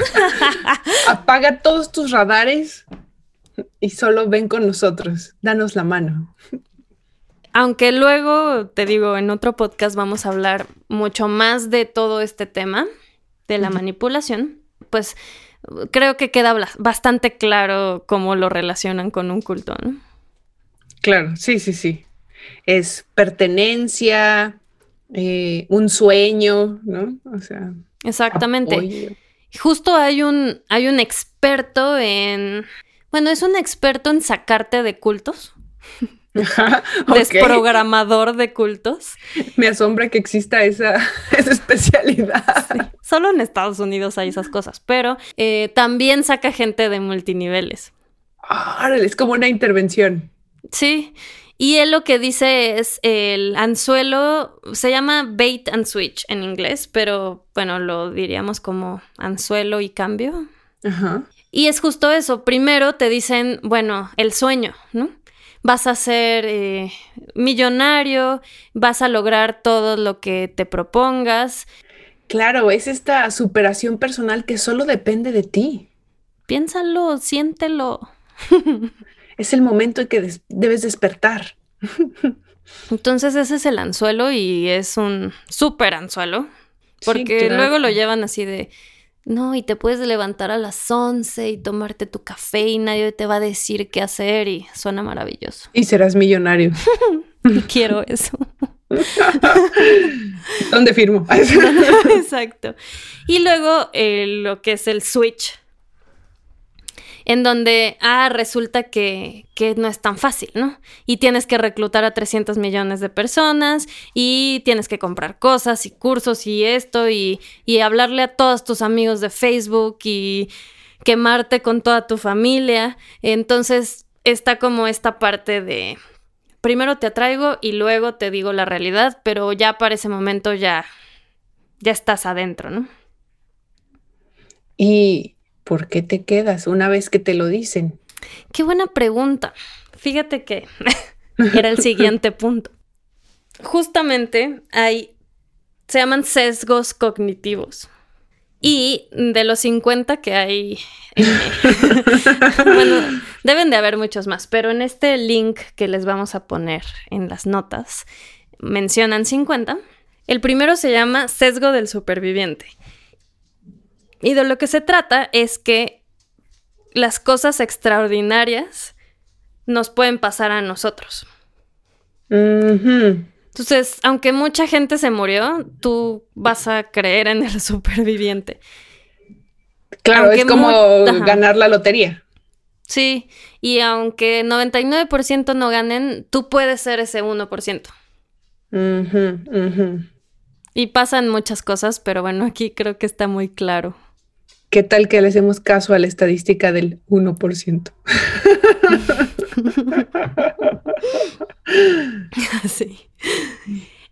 Apaga todos tus radares y solo ven con nosotros, danos la mano. Aunque luego, te digo, en otro podcast vamos a hablar mucho más de todo este tema, de la manipulación, pues creo que queda bastante claro cómo lo relacionan con un culto, ¿no? Claro, sí, sí, sí. Es pertenencia, eh, un sueño, ¿no? O sea. Exactamente. Justo hay un, hay un experto en bueno, es un experto en sacarte de cultos. Desprogramador de cultos. Me asombra que exista esa, especialidad. Solo en Estados Unidos hay esas cosas, pero eh, también saca gente de multiniveles. es como una intervención. Sí. Y él lo que dice es el anzuelo, se llama bait and switch en inglés, pero bueno, lo diríamos como anzuelo y cambio. Ajá. Y es justo eso. Primero te dicen, bueno, el sueño, ¿no? Vas a ser eh, millonario, vas a lograr todo lo que te propongas. Claro, es esta superación personal que solo depende de ti. Piénsalo, siéntelo. es el momento en que debes despertar. Entonces ese es el anzuelo y es un súper anzuelo. Porque luego lo llevan así de, no, y te puedes levantar a las 11 y tomarte tu café y nadie te va a decir qué hacer y suena maravilloso. Y serás millonario. quiero eso. ¿Dónde firmo? Exacto. Y luego eh, lo que es el switch, en donde, ah, resulta que, que, no es tan fácil, ¿no? Y tienes que reclutar a 300 millones de personas y tienes que comprar cosas y cursos y esto y, y hablarle a todos tus amigos de Facebook y quemarte con toda tu familia. Entonces está como esta parte de, primero te atraigo y luego te digo la realidad, pero ya para ese momento ya, ya estás adentro, ¿no? Y ¿por qué te quedas una vez que te lo dicen? Qué buena pregunta. Fíjate que era el siguiente punto. Justamente hay, se llaman sesgos cognitivos. Y de los 50 que hay, eh, bueno, deben de haber muchos más, pero en este link que les vamos a poner en las notas, mencionan 50. El primero se llama sesgo del superviviente y de lo que se trata es que las cosas extraordinarias nos pueden pasar a nosotros. Entonces, aunque mucha gente se murió, tú vas a creer en el superviviente. Claro, es como ganar la lotería. Sí, y aunque 99% no ganen, tú puedes ser ese 1%. Y pasan muchas cosas, pero bueno, aquí creo que está muy claro. ¿Qué tal que le hacemos caso a la estadística del 1%? sí.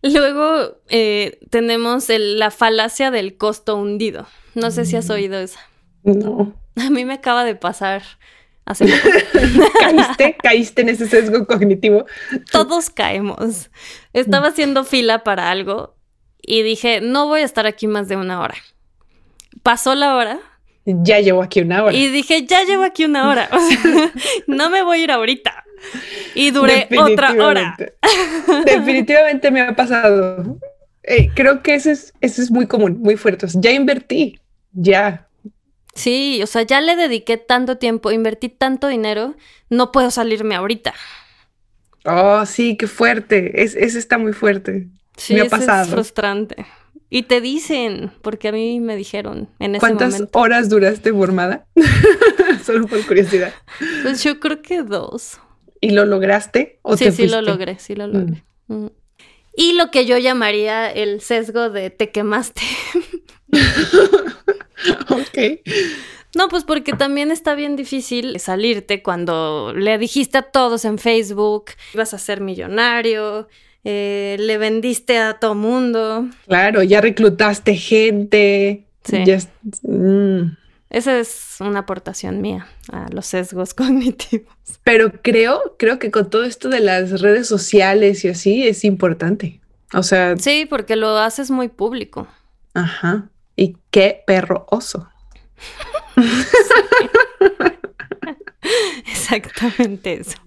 Luego eh, tenemos la falacia del costo hundido. No sé si has mm. oído esa. No. A mí me acaba de pasar hace poco. ¿Caíste? ¿Caíste en ese sesgo cognitivo? Todos caemos. Estaba haciendo fila para algo y dije, no voy a estar aquí más de una hora. Pasó la hora ya llevo aquí una hora. Y dije, ya llevo aquí una hora. O sea, no me voy a ir ahorita. Y duré otra hora. Definitivamente me ha pasado. creo que eso es, eso es muy común, muy fuerte. ya invertí, ya. Sí, o sea, ya le dediqué tanto tiempo, invertí tanto dinero, no puedo salirme ahorita. Oh, sí, qué fuerte. Es, eso está muy fuerte. Sí, me ha pasado. es frustrante. Y te dicen, porque a mí me dijeron en ese ¿Cuántas horas duraste formada? Solo por curiosidad. Pues yo creo que dos. ¿Y lo lograste? ¿o sí, sí lo logré, sí lo logré. Mm. Mm. Y lo que yo llamaría el sesgo de te quemaste. ok. No, pues porque también está bien difícil salirte cuando le dijiste a todos en Facebook, ibas a ser millonario, eh, le vendiste a todo mundo. Claro, ya reclutaste gente. Sí. Mm. Esa es una aportación mía a los sesgos cognitivos. Pero creo, creo que con todo esto de las redes sociales y así es importante. O sea. Sí, porque lo haces muy público. Ajá. Y qué perro oso. Exactamente eso.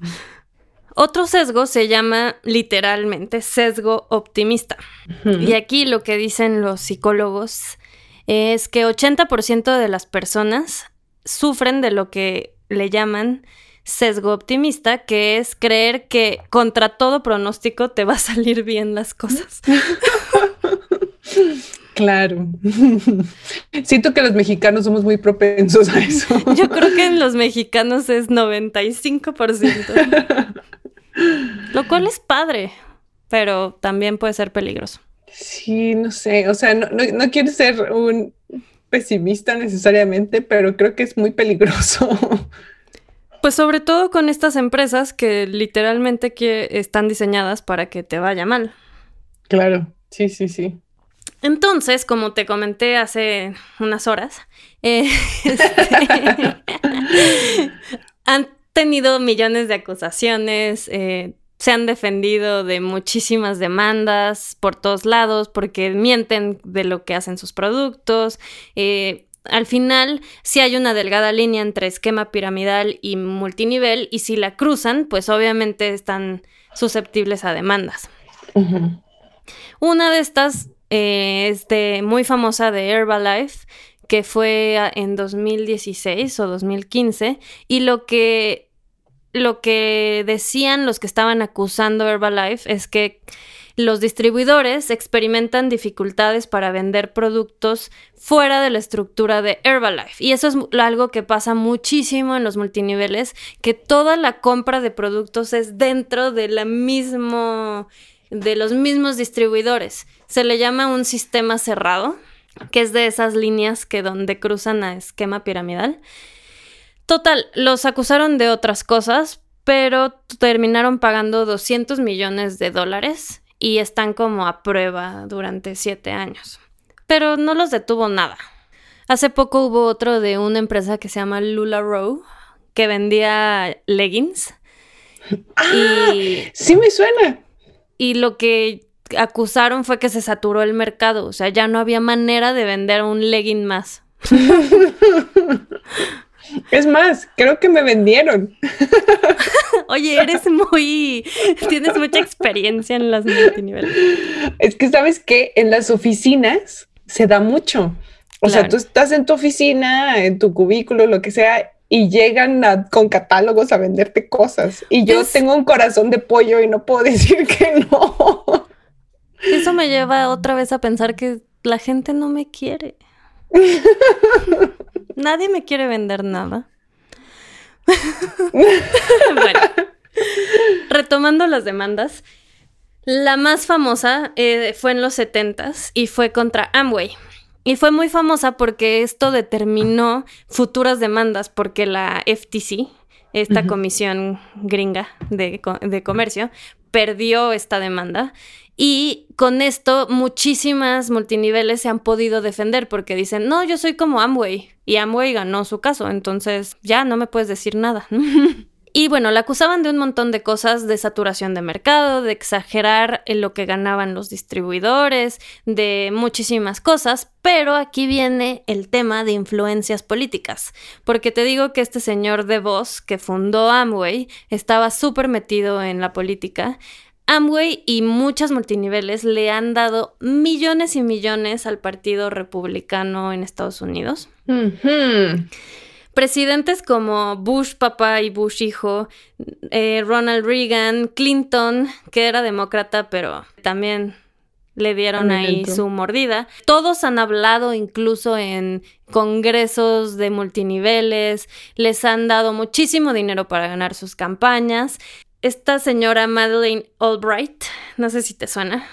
Otro sesgo se llama literalmente sesgo optimista. Y aquí lo que dicen los psicólogos es que 80% de las personas sufren de lo que le llaman sesgo optimista, que es creer que contra todo pronóstico te va a salir bien las cosas. Claro. Siento que los mexicanos somos muy propensos a eso. Yo creo que en los mexicanos es 95%. Lo cual es padre, pero también puede ser peligroso. Sí, no sé, o sea, no, no, quiero ser un pesimista necesariamente, pero creo que es muy peligroso. Pues sobre todo con estas empresas que literalmente que están diseñadas para que te vaya mal. Claro, sí, sí, sí. Entonces, como te comenté hace unas horas, eh, este, tenido millones de acusaciones, eh, se han defendido de muchísimas demandas por todos lados porque mienten de lo que hacen sus productos. Eh, al final, sí hay una delgada línea entre esquema piramidal y multinivel y si la cruzan, pues obviamente están susceptibles a demandas. Una de estas eh, este, muy famosa de Herbalife, que fue en 2016 o 2015, y lo que, lo que decían los que estaban acusando Herbalife es que los distribuidores experimentan dificultades para vender productos fuera de la estructura de Herbalife. Y eso es algo que pasa muchísimo en los multiniveles, que toda la compra de productos es dentro de la mismo de los mismos distribuidores. Se le llama un sistema cerrado, que es de esas líneas que donde cruzan a esquema piramidal. Total, los acusaron de otras cosas, pero terminaron pagando 200 millones de dólares y están como a prueba durante siete años. Pero no los detuvo nada. Hace poco hubo otro de una empresa que se llama Lula Row, que vendía leggings. Ah, y... Sí me suena y lo que acusaron fue que se saturó el mercado, o sea, ya no había manera de vender un legging más. Es más, creo que me vendieron. Oye, eres muy. Tienes mucha experiencia en las multiniveles. Es que sabes que en las oficinas se da mucho. O sea, tú estás en tu oficina, en tu cubículo, lo que sea, y llegan con catálogos a venderte cosas. Y yo tengo un corazón de pollo y no puedo decir que no. Eso me lleva otra vez a pensar que la gente no me quiere. Nadie me quiere vender nada. bueno, retomando las demandas, la más famosa eh, fue en los 70 y fue contra Amway. Y fue muy famosa porque esto determinó futuras demandas, porque la FTC, esta comisión gringa de, de, comercio, perdió esta demanda. Y con esto muchísimas multiniveles se han podido defender porque dicen, no, yo soy como Amway. Y Amway ganó su caso, entonces ya no me puedes decir nada. Y bueno, la acusaban de un montón de cosas, de saturación de mercado, de exagerar en lo que ganaban los distribuidores, de muchísimas cosas, pero aquí viene el tema de influencias políticas, porque te digo que este señor de voz que fundó Amway estaba súper metido en la política. Amway y muchas multiniveles le han dado millones y millones al Partido Republicano en Estados Unidos. Presidentes como Bush papá y Bush hijo, eh, Ronald Reagan, Clinton, que era demócrata, pero también le dieron ahí su mordida. Todos han hablado incluso en congresos de multiniveles, les han dado muchísimo dinero para ganar sus campañas. Esta señora Madeleine Albright, no sé si te suena.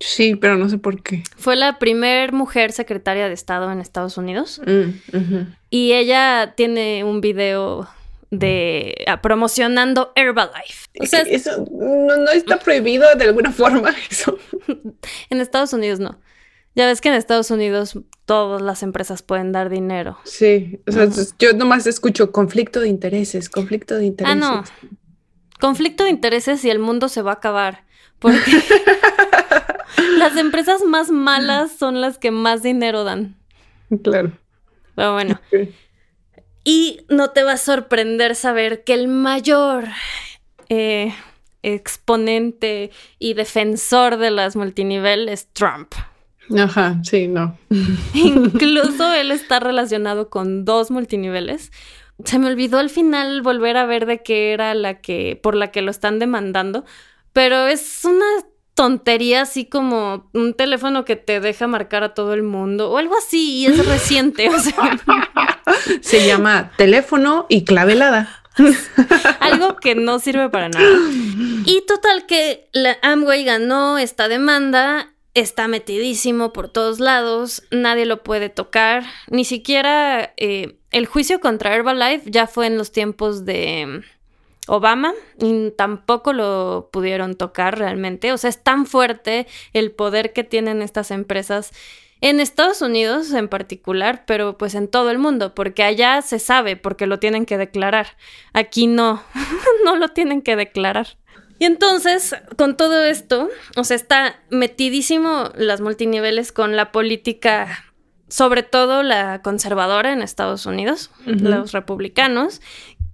Sí, pero no sé por qué. Fue la primer mujer secretaria de Estado en Estados Unidos. Mm, y ella tiene un video de ah, promocionando Herbalife. O sea, eso no, está prohibido de alguna forma eso. en Estados Unidos no. Ya ves que en Estados Unidos todas las empresas pueden dar dinero. Sí, o sea, yo nomás escucho conflicto de intereses, conflicto de intereses. Ah, no. Conflicto de intereses y el mundo se va a acabar. Porque empresas más malas son las que más dinero dan. Claro. Pero bueno. Y no te va a sorprender saber que el mayor eh, exponente y defensor de las multinivel es Trump. Ajá, sí, no. Incluso él está relacionado con dos multiniveles. Se me olvidó al final volver a ver de qué era la que, por la que lo están demandando, pero es una tontería así como un teléfono que te deja marcar a todo el mundo o algo así y es reciente. Se llama teléfono y clavelada. Algo que no sirve para nada. Y total que la Amway ganó esta demanda está metidísimo por todos lados, nadie lo puede tocar, ni siquiera eh, el juicio contra Herbalife ya fue en los tiempos de Obama y tampoco lo pudieron tocar realmente, o sea, es tan fuerte el poder que tienen estas empresas en Estados Unidos en particular, pero pues en todo el mundo, porque allá se sabe, porque lo tienen que declarar. Aquí no, no lo tienen que declarar. Y entonces, con todo esto, o sea, está metidísimo las multiniveles con la política, sobre todo la conservadora en Estados Unidos, los republicanos,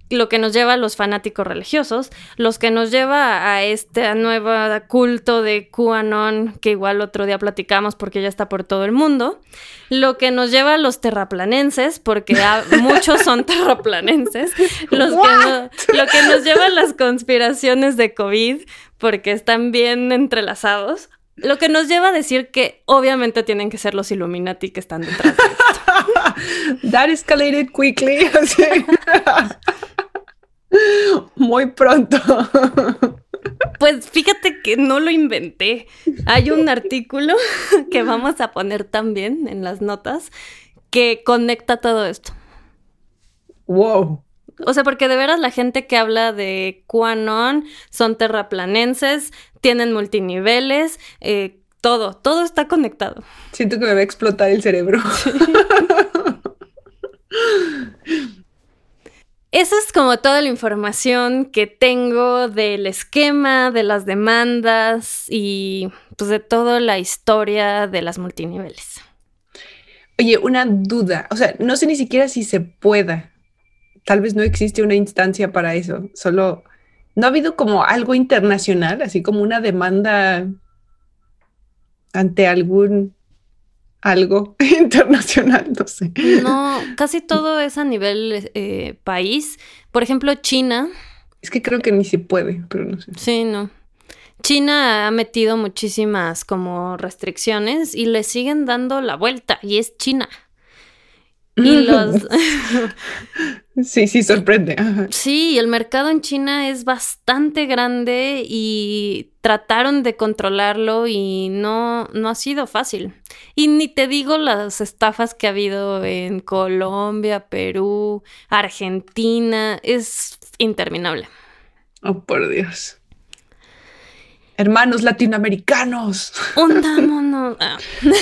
lo que nos lleva a los fanáticos religiosos, los que nos lleva a este nuevo culto de QAnon, que igual otro día platicamos porque ya está por todo el mundo, lo que nos lleva a los terraplanenses, porque muchos son terraplanenses, los que lo que nos lleva a las conspiraciones de COVID, porque están bien entrelazados, lo que nos lleva a decir que obviamente tienen que ser los Illuminati que están detrás de esto. That escalated quickly. Muy pronto. Pues fíjate que no lo inventé. Hay un artículo que vamos a poner también en las notas que conecta todo esto. Wow. O sea, porque de veras la gente que habla de QAnon son terraplanenses, tienen multiniveles, eh, todo, todo está conectado. Siento que me va a explotar el cerebro. Esa es como toda la información que tengo del esquema, de las demandas y pues de toda la historia de las multiniveles. Oye, una duda, o sea, no sé ni siquiera si se pueda. Tal vez no existe una instancia para eso, solo no ha habido como algo internacional, así como una demanda ante algún algo internacional, no sé. No, casi todo es a nivel eh, país. Por ejemplo, China. Es que creo que ni se puede, pero no sé. Sí, no. China ha metido muchísimas como restricciones y le siguen dando la vuelta y es China. Y los... sí, sí, sorprende. Sí, el mercado en China es bastante grande y trataron de controlarlo y no, no ha sido fácil. Y ni te digo las estafas que ha habido en Colombia, Perú, Argentina, es interminable. Oh, por Dios. Hermanos latinoamericanos. Hundámonos. Ah.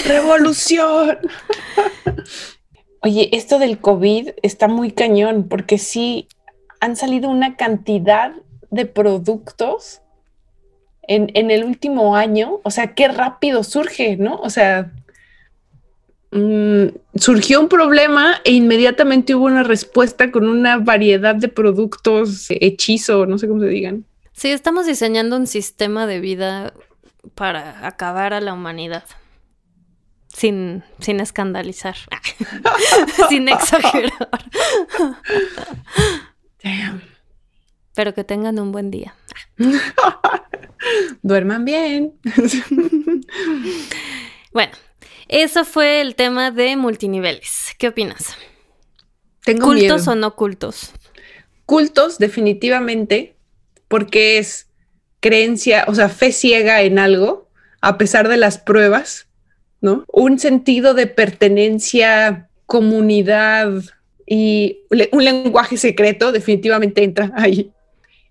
Revolución. Oye, esto del COVID está muy cañón porque sí han salido una cantidad de productos en, el último año. O sea, qué rápido surge, ¿no? O sea, mm, surgió un problema e inmediatamente hubo una respuesta con una variedad de productos, hechizo, no sé cómo se digan. Sí, estamos diseñando un sistema de vida para acabar a la humanidad sin, sin escandalizar, sin exagerar. Pero que tengan un buen día. Duerman bien. bueno, eso fue el tema de multiniveles. ¿Qué opinas? Tengo ¿Cultos o no cultos? Cultos, definitivamente, porque es creencia, o sea, fe ciega en algo, a pesar de las pruebas ¿no? Un sentido de pertenencia, comunidad y un lenguaje secreto definitivamente entra ahí.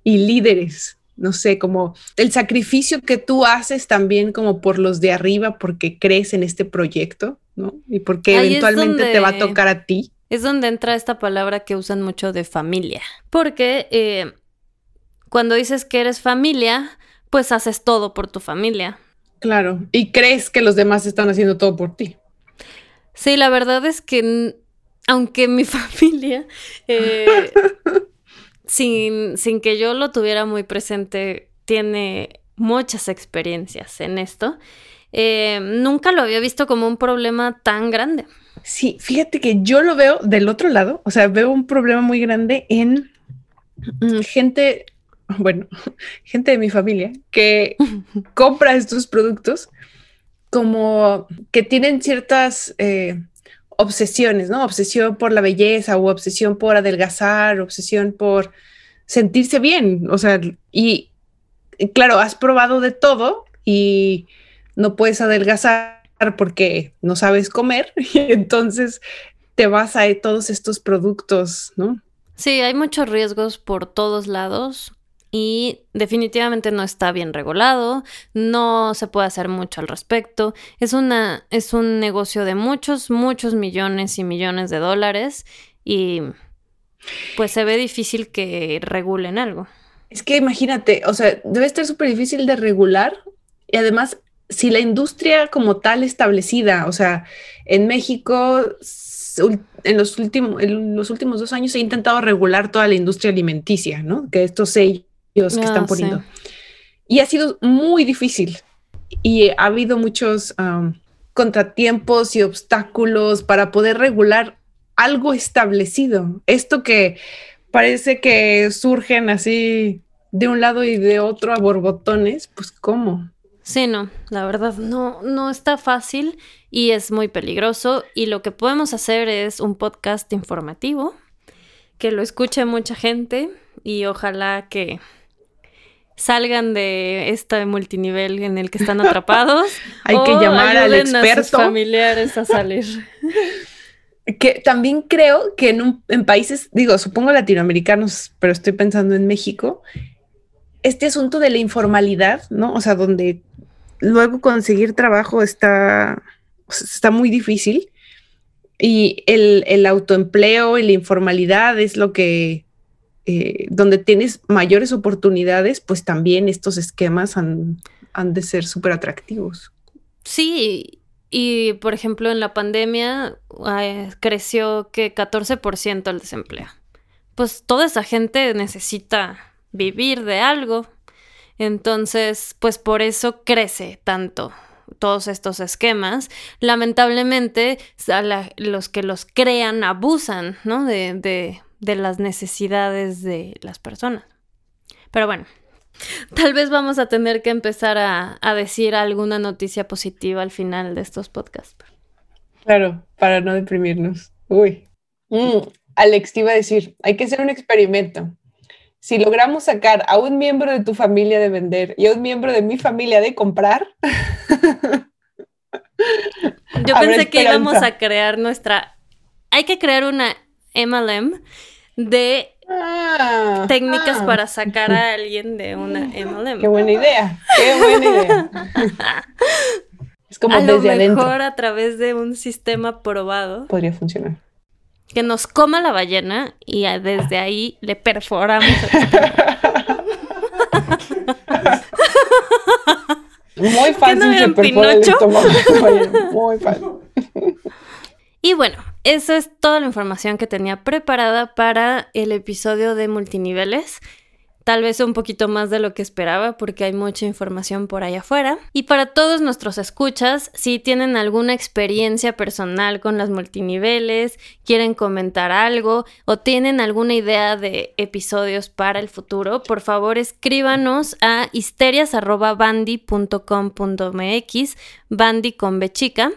Y líderes, no sé, como el sacrificio que tú haces también como por los de arriba porque crees en este proyecto, ¿no? Y porque eventualmente te va a tocar a ti. Es donde entra esta palabra que usan mucho de familia, porque eh, cuando dices que eres familia, pues haces todo por tu familia, Claro, y crees que los demás están haciendo todo por ti. Sí, la verdad es que aunque mi familia, eh, sin, sin que yo lo tuviera muy presente, tiene muchas experiencias en esto, eh, nunca lo había visto como un problema tan grande. Sí, fíjate que yo lo veo del otro lado, o sea, veo un problema muy grande en mm, gente bueno, gente de mi familia que compra estos productos como que tienen ciertas eh, obsesiones, ¿no? Obsesión por la belleza o obsesión por adelgazar, obsesión por sentirse bien, o sea, y, claro, has probado de todo y no puedes adelgazar porque no sabes comer y entonces te vas a todos estos productos, ¿no? Sí, hay muchos riesgos por todos lados y definitivamente no está bien regulado, no se puede hacer mucho al respecto. Es una es un negocio de muchos muchos millones y millones de dólares y pues se ve difícil que regulen algo. Es que imagínate, o sea, debe estar súper difícil de regular y además si la industria como tal establecida, o sea, en México en los, últimos, en los últimos dos años se ha intentado regular toda la industria alimenticia, ¿no? Que estos sellos que están ah, poniendo. Y ha sido muy difícil y ha habido muchos contratiempos y obstáculos para poder regular algo establecido. Esto que parece que surgen así de un lado y de otro a borbotones, pues ¿cómo? Sí, no, la verdad no, no está fácil y es muy peligroso y lo que podemos hacer es un podcast informativo que lo escuche mucha gente y ojalá que salgan de este multinivel en el que están atrapados. Hay que llamar al experto. A sus familiares a salir. que también creo que en, en países, digo, supongo latinoamericanos, pero estoy pensando en México, este asunto de la informalidad, ¿no? O sea, donde luego conseguir trabajo está, está muy difícil y el, el autoempleo y la informalidad es lo que, eh, donde tienes mayores oportunidades, pues también estos esquemas han, han de ser súper atractivos. Sí, y por ejemplo, en la pandemia creció que 14% el desempleo. Pues toda esa gente necesita vivir de algo. Entonces, pues por eso crece tanto todos estos esquemas. Lamentablemente, los que los crean abusan, ¿no? De, de las necesidades de las personas. Pero bueno, Tal vez vamos a tener que empezar a, decir alguna noticia positiva al final de estos podcasts. Claro, para no deprimirnos. Uy. Mm, Alex, te iba a decir, hay que hacer un experimento. Si logramos sacar a un miembro de tu familia de vender y a un miembro de mi familia de comprar. Yo pensé que íbamos a crear nuestra. Hay que crear una MLM de Ah, técnicas ah. para sacar a alguien de una MLM. Qué buena idea, qué buena idea. es como a desde lo mejor a través de un sistema probado. Podría funcionar. Que nos coma la ballena y desde ahí le perforamos. Muy fácil se perfora el estómago. Muy fácil. Y bueno, esa es toda la información que tenía preparada para el episodio de multiniveles. Tal vez un poquito más de lo que esperaba porque hay mucha información por allá afuera. Y para todos nuestros escuchas, si tienen alguna experiencia personal con las multiniveles, quieren comentar algo o tienen alguna idea de episodios para el futuro, por favor escríbanos a histerias.bandy.com.mx, bandy con B chica.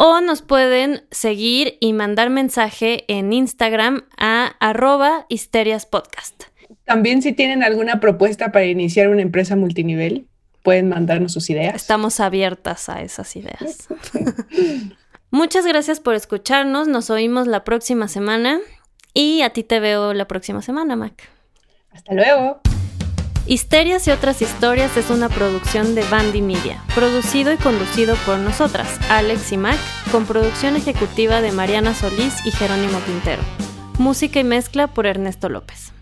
O nos pueden seguir y mandar mensaje en Instagram a arroba histeriaspodcast. También si tienen alguna propuesta para iniciar una empresa multinivel, pueden mandarnos sus ideas. Estamos abiertas a esas ideas. Muchas gracias por escucharnos. Nos oímos la próxima semana. Y a ti te veo la próxima semana, Mac. Hasta luego. Histerias y otras historias es una producción de Bandy Media, producido y conducido por nosotras, Alex y Mac, con producción ejecutiva de Mariana Solís y Jerónimo Quintero. Música y mezcla por Ernesto López.